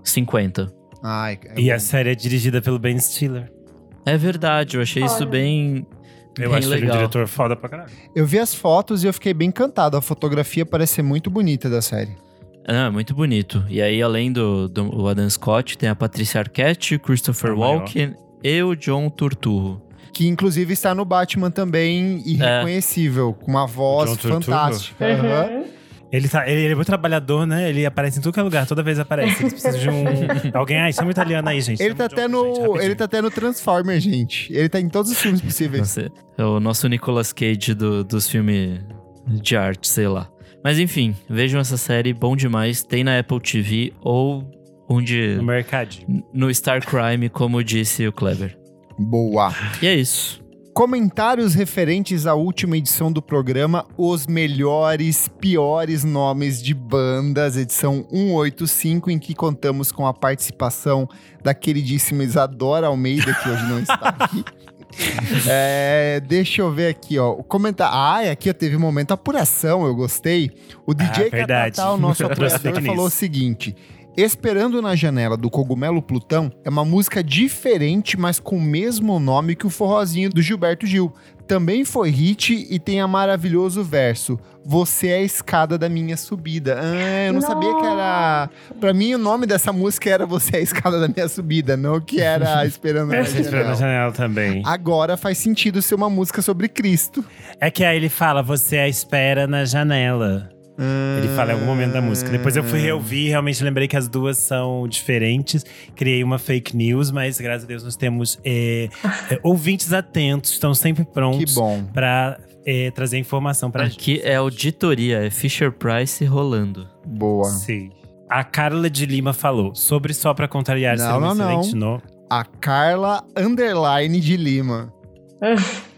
50. Ai, é E bom. a série é dirigida pelo Ben Stiller. É verdade, eu achei isso Olha. bem, Eu bem acho ele um legal. diretor foda pra caralho. Eu vi as fotos e eu fiquei bem encantado. A fotografia parece ser muito bonita da série. Ah, muito bonito. E aí, além do, do o Adam Scott, tem a Patrícia Arquette, Christopher É o. Walken e o John Turturro. Que inclusive está no Batman também, irreconhecível, com uma voz fantástica. Uhum. Ele, tá, ele, ele é muito trabalhador, né? Ele aparece em tudo que é lugar, toda vez aparece. Eles precisam de um. Alguém, ai, chama um italiano aí, gente. Ele tá, até John, gente, no, rapidinho. ele tá até no Transformer, gente. Ele tá em todos os filmes possíveis. Nossa, é o nosso Nicolas Cage do- dos filmes de arte, sei lá. Mas enfim, vejam essa série, bom demais. Tem na Apple TV ou onde. No mercadinho. No Star Crime, como disse o Clever. Boa. E é isso. Comentários referentes à última edição do programa Os Melhores, Piores Nomes de Bandas, edição 185, em que contamos com a participação da queridíssima Isadora Almeida, que hoje não está aqui. É, deixa eu ver aqui, ó. O comentário. Ah, aqui teve um momento apuração, eu gostei. O DJ Ah. Catatá, o nosso fake falou o seguinte: Esperando na Janela do Cogumelo Plutão é uma música diferente, mas com o mesmo nome que o forrozinho do Gilberto Gil. Também foi hit e tem a maravilhoso verso: Você é a escada da minha subida. Ah, eu não sabia que era. Pra mim, o nome dessa música era Você é a escada da minha subida, não que era Esperando na Essa esperando na Janela. janela também. Agora faz sentido ser uma música sobre Cristo. É que aí ele fala, você é a espera na janela. Ele fala em algum momento da música. Depois eu fui Ah. reouvir, realmente lembrei que as duas são diferentes. Criei uma fake news, mas graças a Deus nós temos é, é, ouvintes atentos, estão sempre prontos pra é, trazer informação pra Aqui é auditoria, é Fisher Price rolando. Boa. gente. Sim. A Carla de Lima falou sobre só pra contrariar Não, ser um não, não. nome. A Carla Underline de Lima.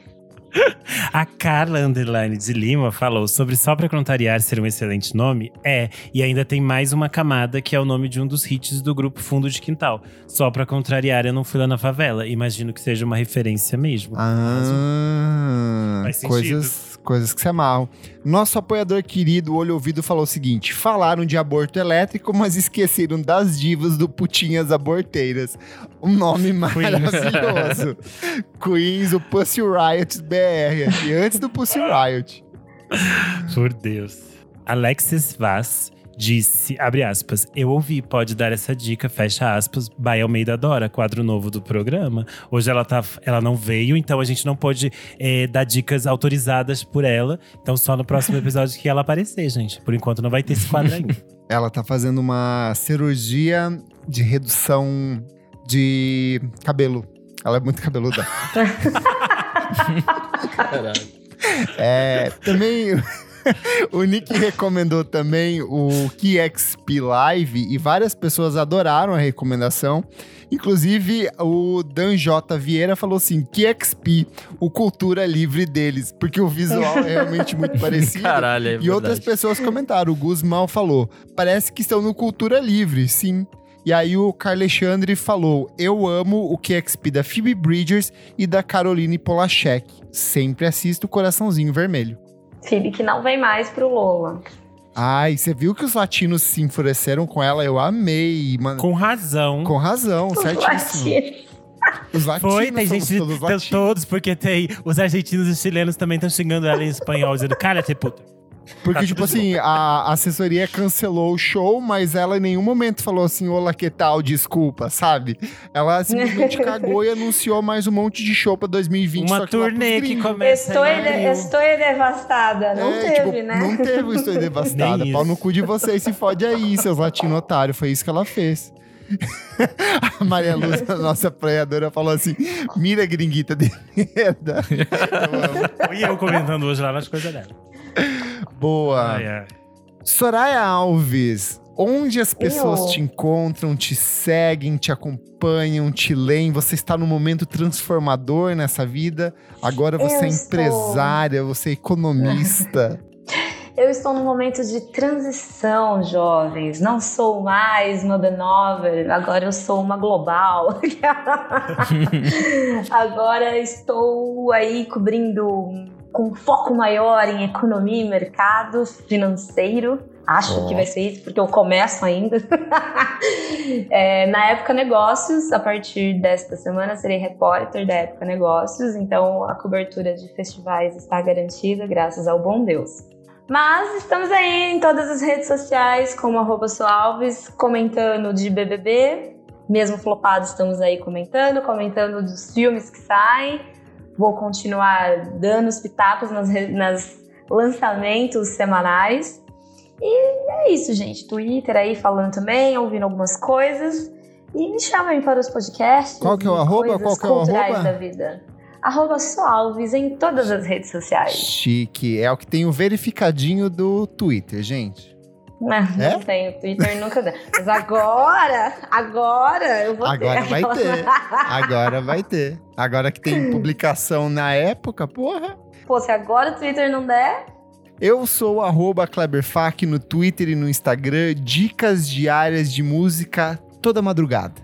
A Carla Underline de Lima falou sobre Só Pra Contrariar ser um excelente nome. É, e ainda tem mais uma camada que é o nome de um dos hits do grupo Fundo de Quintal. Só Pra Contrariar eu não fui lá na favela. Imagino que seja uma referência mesmo. Ah, Faz sentido. coisas, coisas que se amarram. Nosso apoiador querido, Olho Ouvido, falou o seguinte: falaram de aborto elétrico, mas esqueceram das divas do Putinhas Aborteiras. Um nome maravilhoso. Queens, o Pussy Riot BR, aqui, antes do Pussy Riot. Por Deus. Alexis Vaz disse, abre aspas, eu ouvi, pode dar essa dica, fecha aspas, Baia Almeida Dora, quadro novo do programa. Hoje ela, tá, ela não veio, então a gente não pode eh, dar dicas autorizadas por ela. Então só no próximo episódio que ela aparecer, gente. Por enquanto não vai ter esse quadro ainda. Ela tá fazendo uma cirurgia de redução de cabelo. Ela é muito cabeluda. Caralho. É, também o Nick recomendou também o KXP Live e várias pessoas adoraram a recomendação. Inclusive, o Dan J. Vieira falou assim: KXP, o cultura livre deles, porque o visual é realmente muito parecido. Caralho, é E outras pessoas comentaram. O Guzmão falou: parece que estão no Cultura Livre, sim. E aí o Carlexandre falou: Eu amo o QXP da Phoebe Bridgers e da Caroline Polachek. Sempre assisto o Coraçãozinho Vermelho. Phoebe que não vem mais pro Lola. Ai, você viu que os latinos se enfureceram com ela? Eu amei, mano. Com, Com razão. razão, Os certíssimo. latinos. Os latinos Foi, tem gente, todos latinos. todos, porque tem os argentinos e os chilenos também estão xingando ela em espanhol, dizendo, cara, te puta. Porque, Tá tipo assim, a assessoria cancelou o show, mas ela em nenhum momento falou assim, olá, que tal, desculpa, sabe? Ela simplesmente cagou e anunciou mais um monte de show pra 2020. Uma que turnê que gringos. começa Estou, abril. estou devastada. Não É, teve, tipo, né? Não teve o Estou Devastada. Pau no cu de vocês, se fode aí, seus latino otários. Foi isso que ela fez. a Maria Luz, a nossa apoiadora, falou assim: mira, gringuita de merda. Eu. E eu comentando hoje lá nas coisas dela. Boa. Ai, ai. Soraya Alves, onde as pessoas Eu. te encontram, te seguem, te acompanham, te leem? Você está num momento transformador nessa vida. Agora você Eu é estou. empresária, você é economista. Eu estou num momento de transição, jovens. Não sou mais uma B9, agora eu sou uma global. agora estou aí cobrindo com foco maior em economia e mercado financeiro. Acho Ó. que vai ser isso, porque eu começo ainda. É, na Época Negócios, a partir desta semana, serei repórter da Época Negócios, então a cobertura de festivais está garantida, graças ao bom Deus. Mas estamos aí em todas as redes sociais, como arroba Soalves, comentando de BBB. Mesmo flopado, estamos aí comentando, comentando dos filmes que saem. Vou continuar dando os pitacos nas, lançamentos semanais. E é isso, gente. Twitter aí falando também, ouvindo algumas coisas. E me chamem para os podcasts. Qual que é o arroba? Qual que é o arroba? da vida. arroba Soalves em todas as redes sociais. Chique. É o que tem o verificadinho do Twitter, gente. Não, É? não tem, o Twitter nunca dá. Mas agora, agora eu vou Agora ter. vai ter. Agora vai ter. Agora que tem publicação na época, porra. Pô, se agora o Twitter não der, Eu sou o arroba Kleberfac no Twitter e no Instagram. Dicas diárias de música toda madrugada.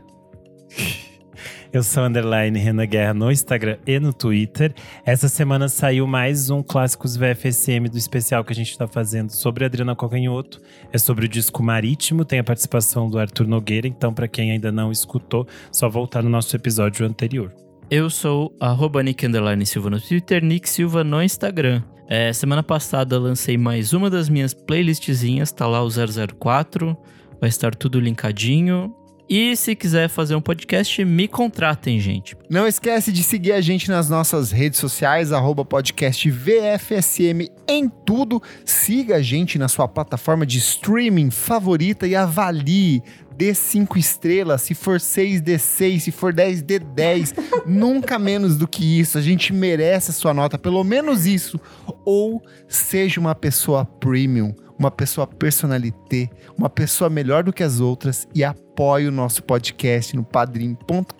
Eu sou underline Renan Guerra no Instagram e no Twitter. Essa semana saiu mais um Clássicos VFSM do especial que a gente tá fazendo sobre Adriana Cocanhoto. É sobre o disco Marítimo, tem a participação do Arthur Nogueira. Então, pra quem ainda não escutou, só voltar no nosso episódio anterior. Eu sou arroba Nick Underline Silva no Twitter, Nick Silva no Instagram. É, semana passada lancei mais uma das minhas playlistzinhas, tá lá o 004, vai estar tudo linkadinho. E se quiser fazer um podcast, me contratem, gente. Não esquece de seguir a gente nas nossas redes sociais, arroba podcast VFSM em tudo. Siga a gente na sua plataforma de streaming favorita e avalie. Dê 5 estrelas, se for 6, dê 6, se for 10, dê 10. Nunca menos do que isso. A gente merece a sua nota, pelo menos isso. Ou seja uma pessoa premium, uma pessoa personalité, uma pessoa melhor do que as outras e apoie o nosso podcast no padrim.com.br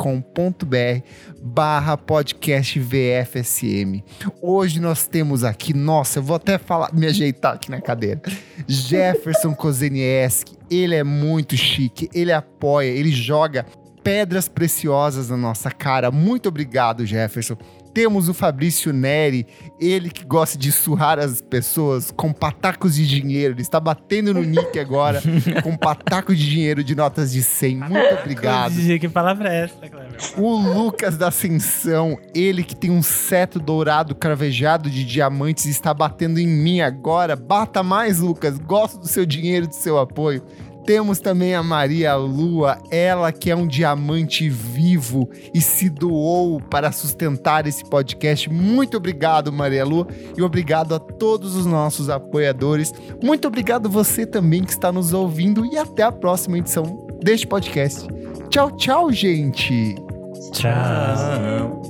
barra podcast VFSM. Hoje nós temos aqui, nossa, eu vou até falar, me ajeitar aqui na cadeira. Jefferson Kozenieski, ele é muito chique, ele apoia, ele joga pedras preciosas na nossa cara. Muito obrigado, Jefferson. Temos o Fabrício Neri, ele que gosta de surrar as pessoas com patacos de dinheiro. Ele está batendo no Nick agora com pataco de dinheiro de notas de 100. Muito obrigado. Que palavra é essa, Cleber? O Lucas da Ascensão, ele que tem um cetro dourado cravejado de diamantes, está batendo em mim agora. Bata mais, Lucas. Gosto do seu dinheiro, do seu apoio. Temos também a Maria Lua, ela que é um diamante vivo e se doou para sustentar esse podcast. Muito obrigado, Maria Lua, e obrigado a todos os nossos apoiadores. Muito obrigado você também que está nos ouvindo e até a próxima edição deste podcast. Tchau, tchau, gente. Tchau.